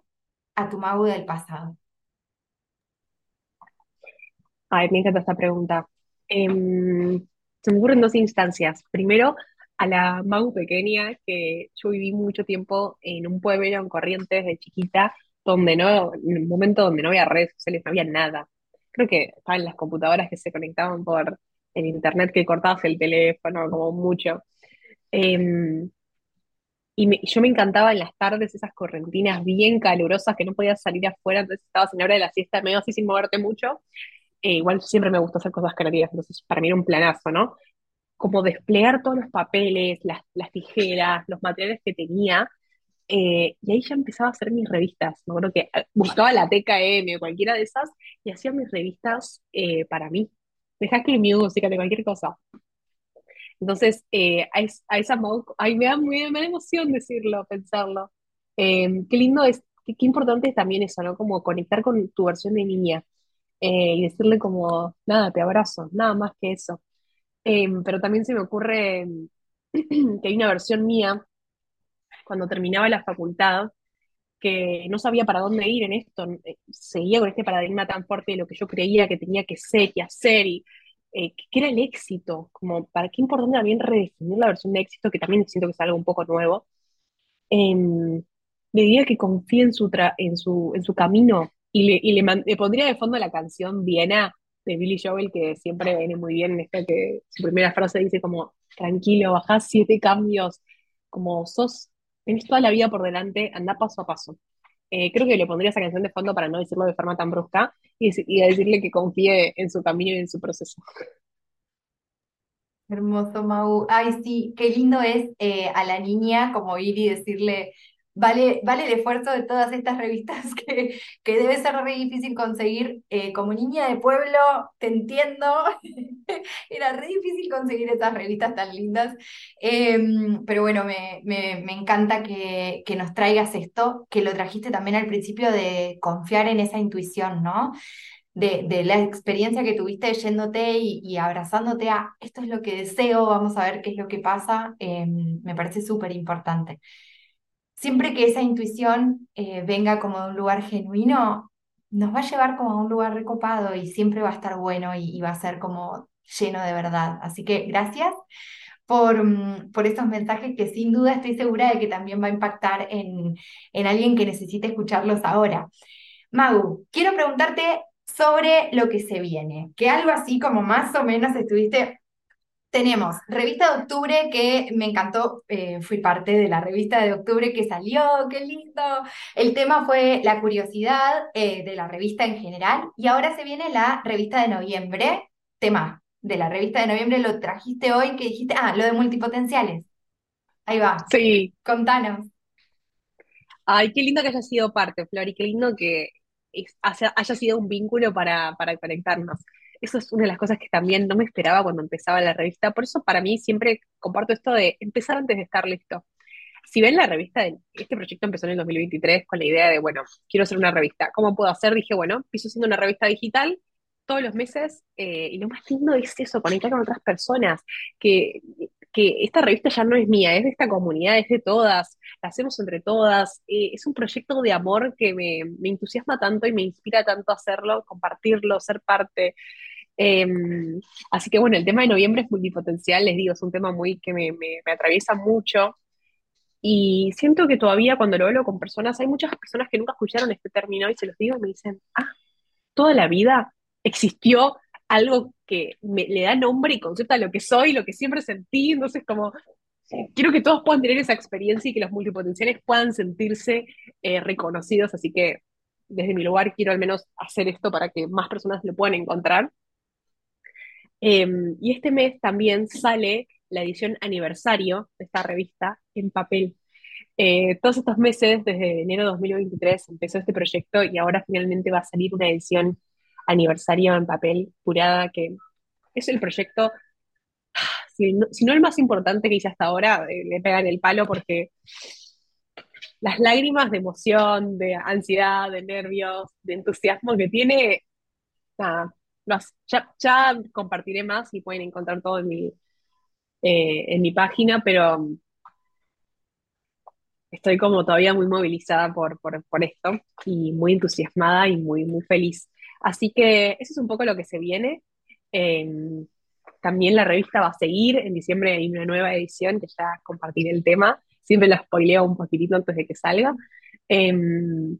a tu Mau del pasado? Ay, me encanta esta pregunta. Em, se me ocurren dos instancias. Primero, a la Mau pequeña, que yo viví mucho tiempo en un pueblo en Corrientes de chiquita, donde no, en un momento donde no había redes sociales, no había nada. Creo que estaban las computadoras que se conectaban por el internet, que cortabas el teléfono, como mucho. Em, y yo me encantaba en las tardes esas correntinas bien calurosas que no podías salir afuera, entonces estabas en la hora de la siesta medio así sin moverte mucho. Eh, igual siempre me gustó hacer cosas creativas, entonces para mí era un planazo, ¿no? Como desplegar todos los papeles, las, tijeras, los materiales que tenía, eh, y ahí ya empezaba a hacer mis revistas. Me acuerdo que eh, buscaba la TKM o cualquiera de esas y hacía mis revistas para mí. De Hacker Music, de cualquier cosa. Entonces, a, esa ay, me da, me, da emoción decirlo, pensarlo. qué lindo es, qué, qué, importante es también eso, ¿no? Como conectar con tu versión de niña y decirle como, nada, te abrazo, nada más que eso. Pero también se me ocurre que hay una versión mía cuando terminaba la facultad que no sabía para dónde ir en esto, seguía con este paradigma tan fuerte de lo que yo creía que tenía que ser y hacer y eh, que era el éxito, como para qué importante también redefinir la versión de éxito, que también siento que es algo un poco nuevo. Eh, le diría que confíe en su, en su, en su camino y le, le, pondría de fondo la canción Viena de Billy Joel, que siempre viene muy bien en esta que su primera frase dice como, tranquilo, bajás siete cambios, como sos, tenés toda la vida por delante, anda paso a paso. Eh, creo que le pondría esa canción de fondo para no decirlo de forma tan brusca y, decirle que confíe en su camino y en su proceso. Hermoso, Mau. Ay, sí, qué lindo es eh, a la niña como ir y decirle, Vale, vale el esfuerzo de todas estas revistas que, que debe ser re difícil conseguir. Eh, como niña de pueblo, te entiendo, era re difícil conseguir estas revistas tan lindas. Em, pero bueno, me, me, me encanta que, que, nos traigas esto, que lo trajiste también al principio de confiar en esa intuición, ¿no? De, de la experiencia que tuviste yéndote y, y, abrazándote a esto es lo que deseo, vamos a ver qué es lo que pasa, em, me parece súper importante siempre que esa intuición eh, venga como de un lugar genuino, nos va a llevar como a un lugar recopado y siempre va a estar bueno y, va a ser como lleno de verdad. Así que gracias por, mm, por estos mensajes que sin duda estoy segura de que también va a impactar en, en alguien que necesite escucharlos ahora. Magu, quiero preguntarte sobre lo que se viene, que algo así como más o menos estuviste tenemos revista de octubre que me encantó, eh, fui parte de la revista de octubre que salió, qué lindo. El tema fue la curiosidad eh, de la revista en general y ahora se viene la revista de noviembre, tema de la revista de noviembre, lo trajiste hoy que dijiste, ah, lo de multipotenciales. Ahí va. Sí. Contanos. Ay, qué lindo que haya sido parte, Flor, y qué lindo que haya sido un vínculo para, para conectarnos. Eso es una de las cosas que también no me esperaba cuando empezaba la revista. Por eso para mí siempre comparto esto de empezar antes de estar listo. Si ven la revista, este proyecto empezó en el 2023 con la idea de, bueno, quiero hacer una revista. ¿Cómo puedo hacer? Dije, bueno, empiezo haciendo una revista digital todos los meses eh, y lo más lindo es eso, conectar con otras personas, que que esta revista ya no es mía, es de esta comunidad, es de todas, la hacemos entre todas. Eh, es un proyecto de amor que me, entusiasma tanto y me inspira tanto a hacerlo, compartirlo, ser parte. Em, así que bueno, el tema de noviembre es multipotencial, les digo, es un tema muy que me, atraviesa mucho. Y siento que todavía cuando lo hablo con personas, hay muchas personas que nunca escucharon este término y se los digo y me dicen, ah, toda la vida existió algo que me, le da nombre y concepto a lo que soy, lo que siempre sentí, entonces como quiero que todos puedan tener esa experiencia y que los multipotenciales puedan sentirse eh, reconocidos, así que desde mi lugar quiero al menos hacer esto para que más personas lo puedan encontrar. Em, y este mes también sale la edición aniversario de esta revista en papel. Eh, todos estos meses, desde enero de 2023, empezó este proyecto y ahora finalmente va a salir una edición aniversario en papel curada, que es el proyecto, si no, el más importante que hice hasta ahora, eh, le pegan el palo porque las lágrimas de emoción, de ansiedad, de nervios, de entusiasmo que tiene, nada, ya, compartiré más y pueden encontrar todo en mi, eh, en mi página, pero estoy como todavía muy movilizada por, por, esto y muy entusiasmada y muy, muy feliz. Así que eso es un poco lo que se viene. Em, también la revista va a seguir, en diciembre hay una nueva edición que ya compartiré el tema, siempre la spoileo un poquitito antes de que salga. Em,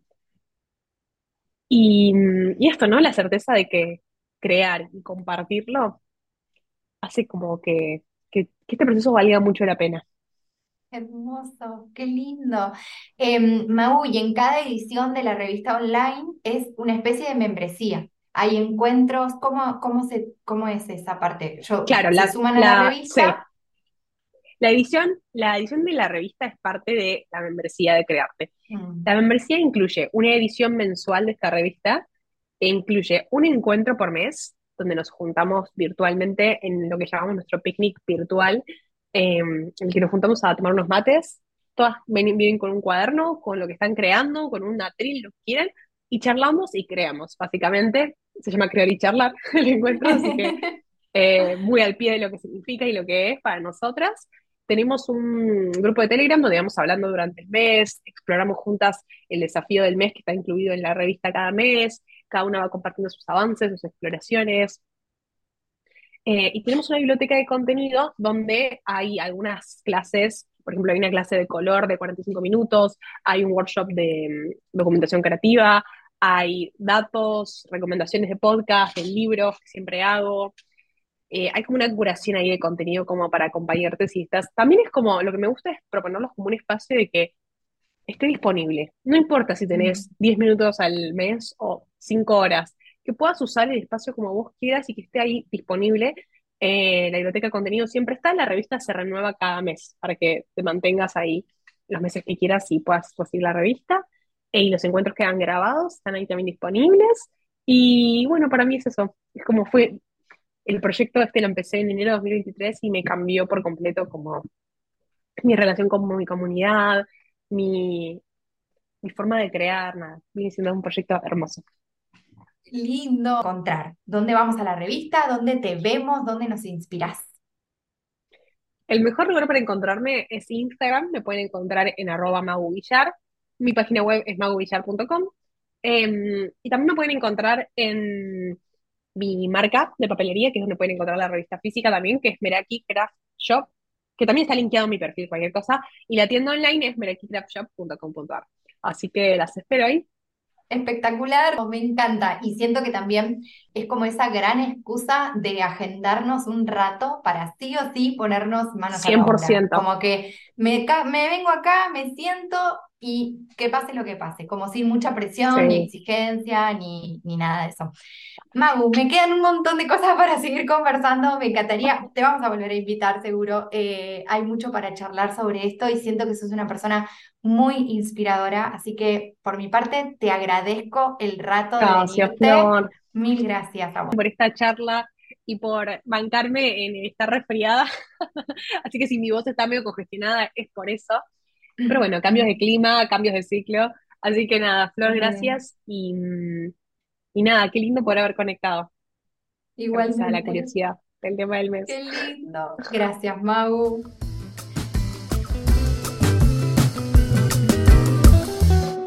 y, esto, ¿no? La certeza de que crear y compartirlo hace como que, que este proceso valga mucho la pena. Hermoso, qué lindo. Eh, Mau, y en cada edición de la revista online es una especie de membresía. Hay encuentros, ¿cómo, cómo, se, cómo es esa parte? Yo, claro, la, suman a la, revista. La edición, la edición de la revista es parte de la membresía de Crearte. Mm. La membresía incluye una edición mensual de esta revista e incluye un encuentro por mes, donde nos juntamos virtualmente en lo que llamamos nuestro picnic virtual, en el que nos juntamos a tomar unos mates, todas vienen con un cuaderno, con lo que están creando, con un atril, lo que quieran, y charlamos y creamos. Básicamente, se llama crear y charlar el encuentro, así que eh, muy al pie de lo que significa y lo que es para nosotras. Tenemos un grupo de Telegram donde vamos hablando durante el mes, exploramos juntas el desafío del mes que está incluido en la revista cada mes, cada una va compartiendo sus avances, sus exploraciones, eh, y tenemos una biblioteca de contenido donde hay algunas clases, por ejemplo, hay una clase de color de 45 minutos, hay un workshop de mm, documentación creativa, hay datos, recomendaciones de podcast, de libros que siempre hago. Eh, hay como una curación ahí de contenido como para acompañarte si estás. También es como, lo que me gusta es proponerlos como un espacio de que esté disponible. No importa si tenés 10 minutos al mes o 5 horas que puedas usar el espacio como vos quieras y que esté ahí disponible. Eh, la biblioteca de contenido siempre está, la revista se renueva cada mes para que te mantengas ahí los meses que quieras y puedas recibir la revista. Eh, y los encuentros quedan grabados, están ahí también disponibles. Y bueno, para mí es eso. Es como fue, el proyecto este lo empecé en enero de 2023 y me cambió por completo como mi relación con mi comunidad, mi, mi forma de crear, nada, viene siendo un proyecto hermoso lindo encontrar. ¿Dónde vamos a la revista? ¿Dónde te vemos? ¿Dónde nos inspiras? El mejor lugar para encontrarme es Instagram, me pueden encontrar en arroba maguvillar. Mi página web es maguvillar.com. Em, y también me pueden encontrar en mi marca de papelería, que es donde pueden encontrar la revista física también, que es Meraki Craft Shop, que también está linkeado en mi perfil, cualquier cosa. Y la tienda online es merakicraftshop.com.ar. Así que las espero ahí. Espectacular, me encanta. Y siento que también es como esa gran excusa de agendarnos un rato para sí o sí ponernos manos 100%. a la obra. Como que me, me vengo acá, me siento y que pase lo que pase, como sin mucha presión, ni exigencia, ni, ni nada de eso. Magu, me quedan un montón de cosas para seguir conversando, me encantaría, te vamos a volver a invitar seguro, eh, hay mucho para charlar sobre esto y siento que sos una persona muy inspiradora, así que por mi parte te agradezco el rato de gracias, Flor. Mil gracias, amor. Por esta charla y por bancarme en estar resfriada. Así que si mi voz está medio congestionada es por eso. Pero bueno, cambios de clima, cambios de ciclo. Así que nada, Flor, gracias. Y, y nada, qué lindo poder haber conectado. Igual. la curiosidad del tema del mes. Qué lindo. Gracias, Mau.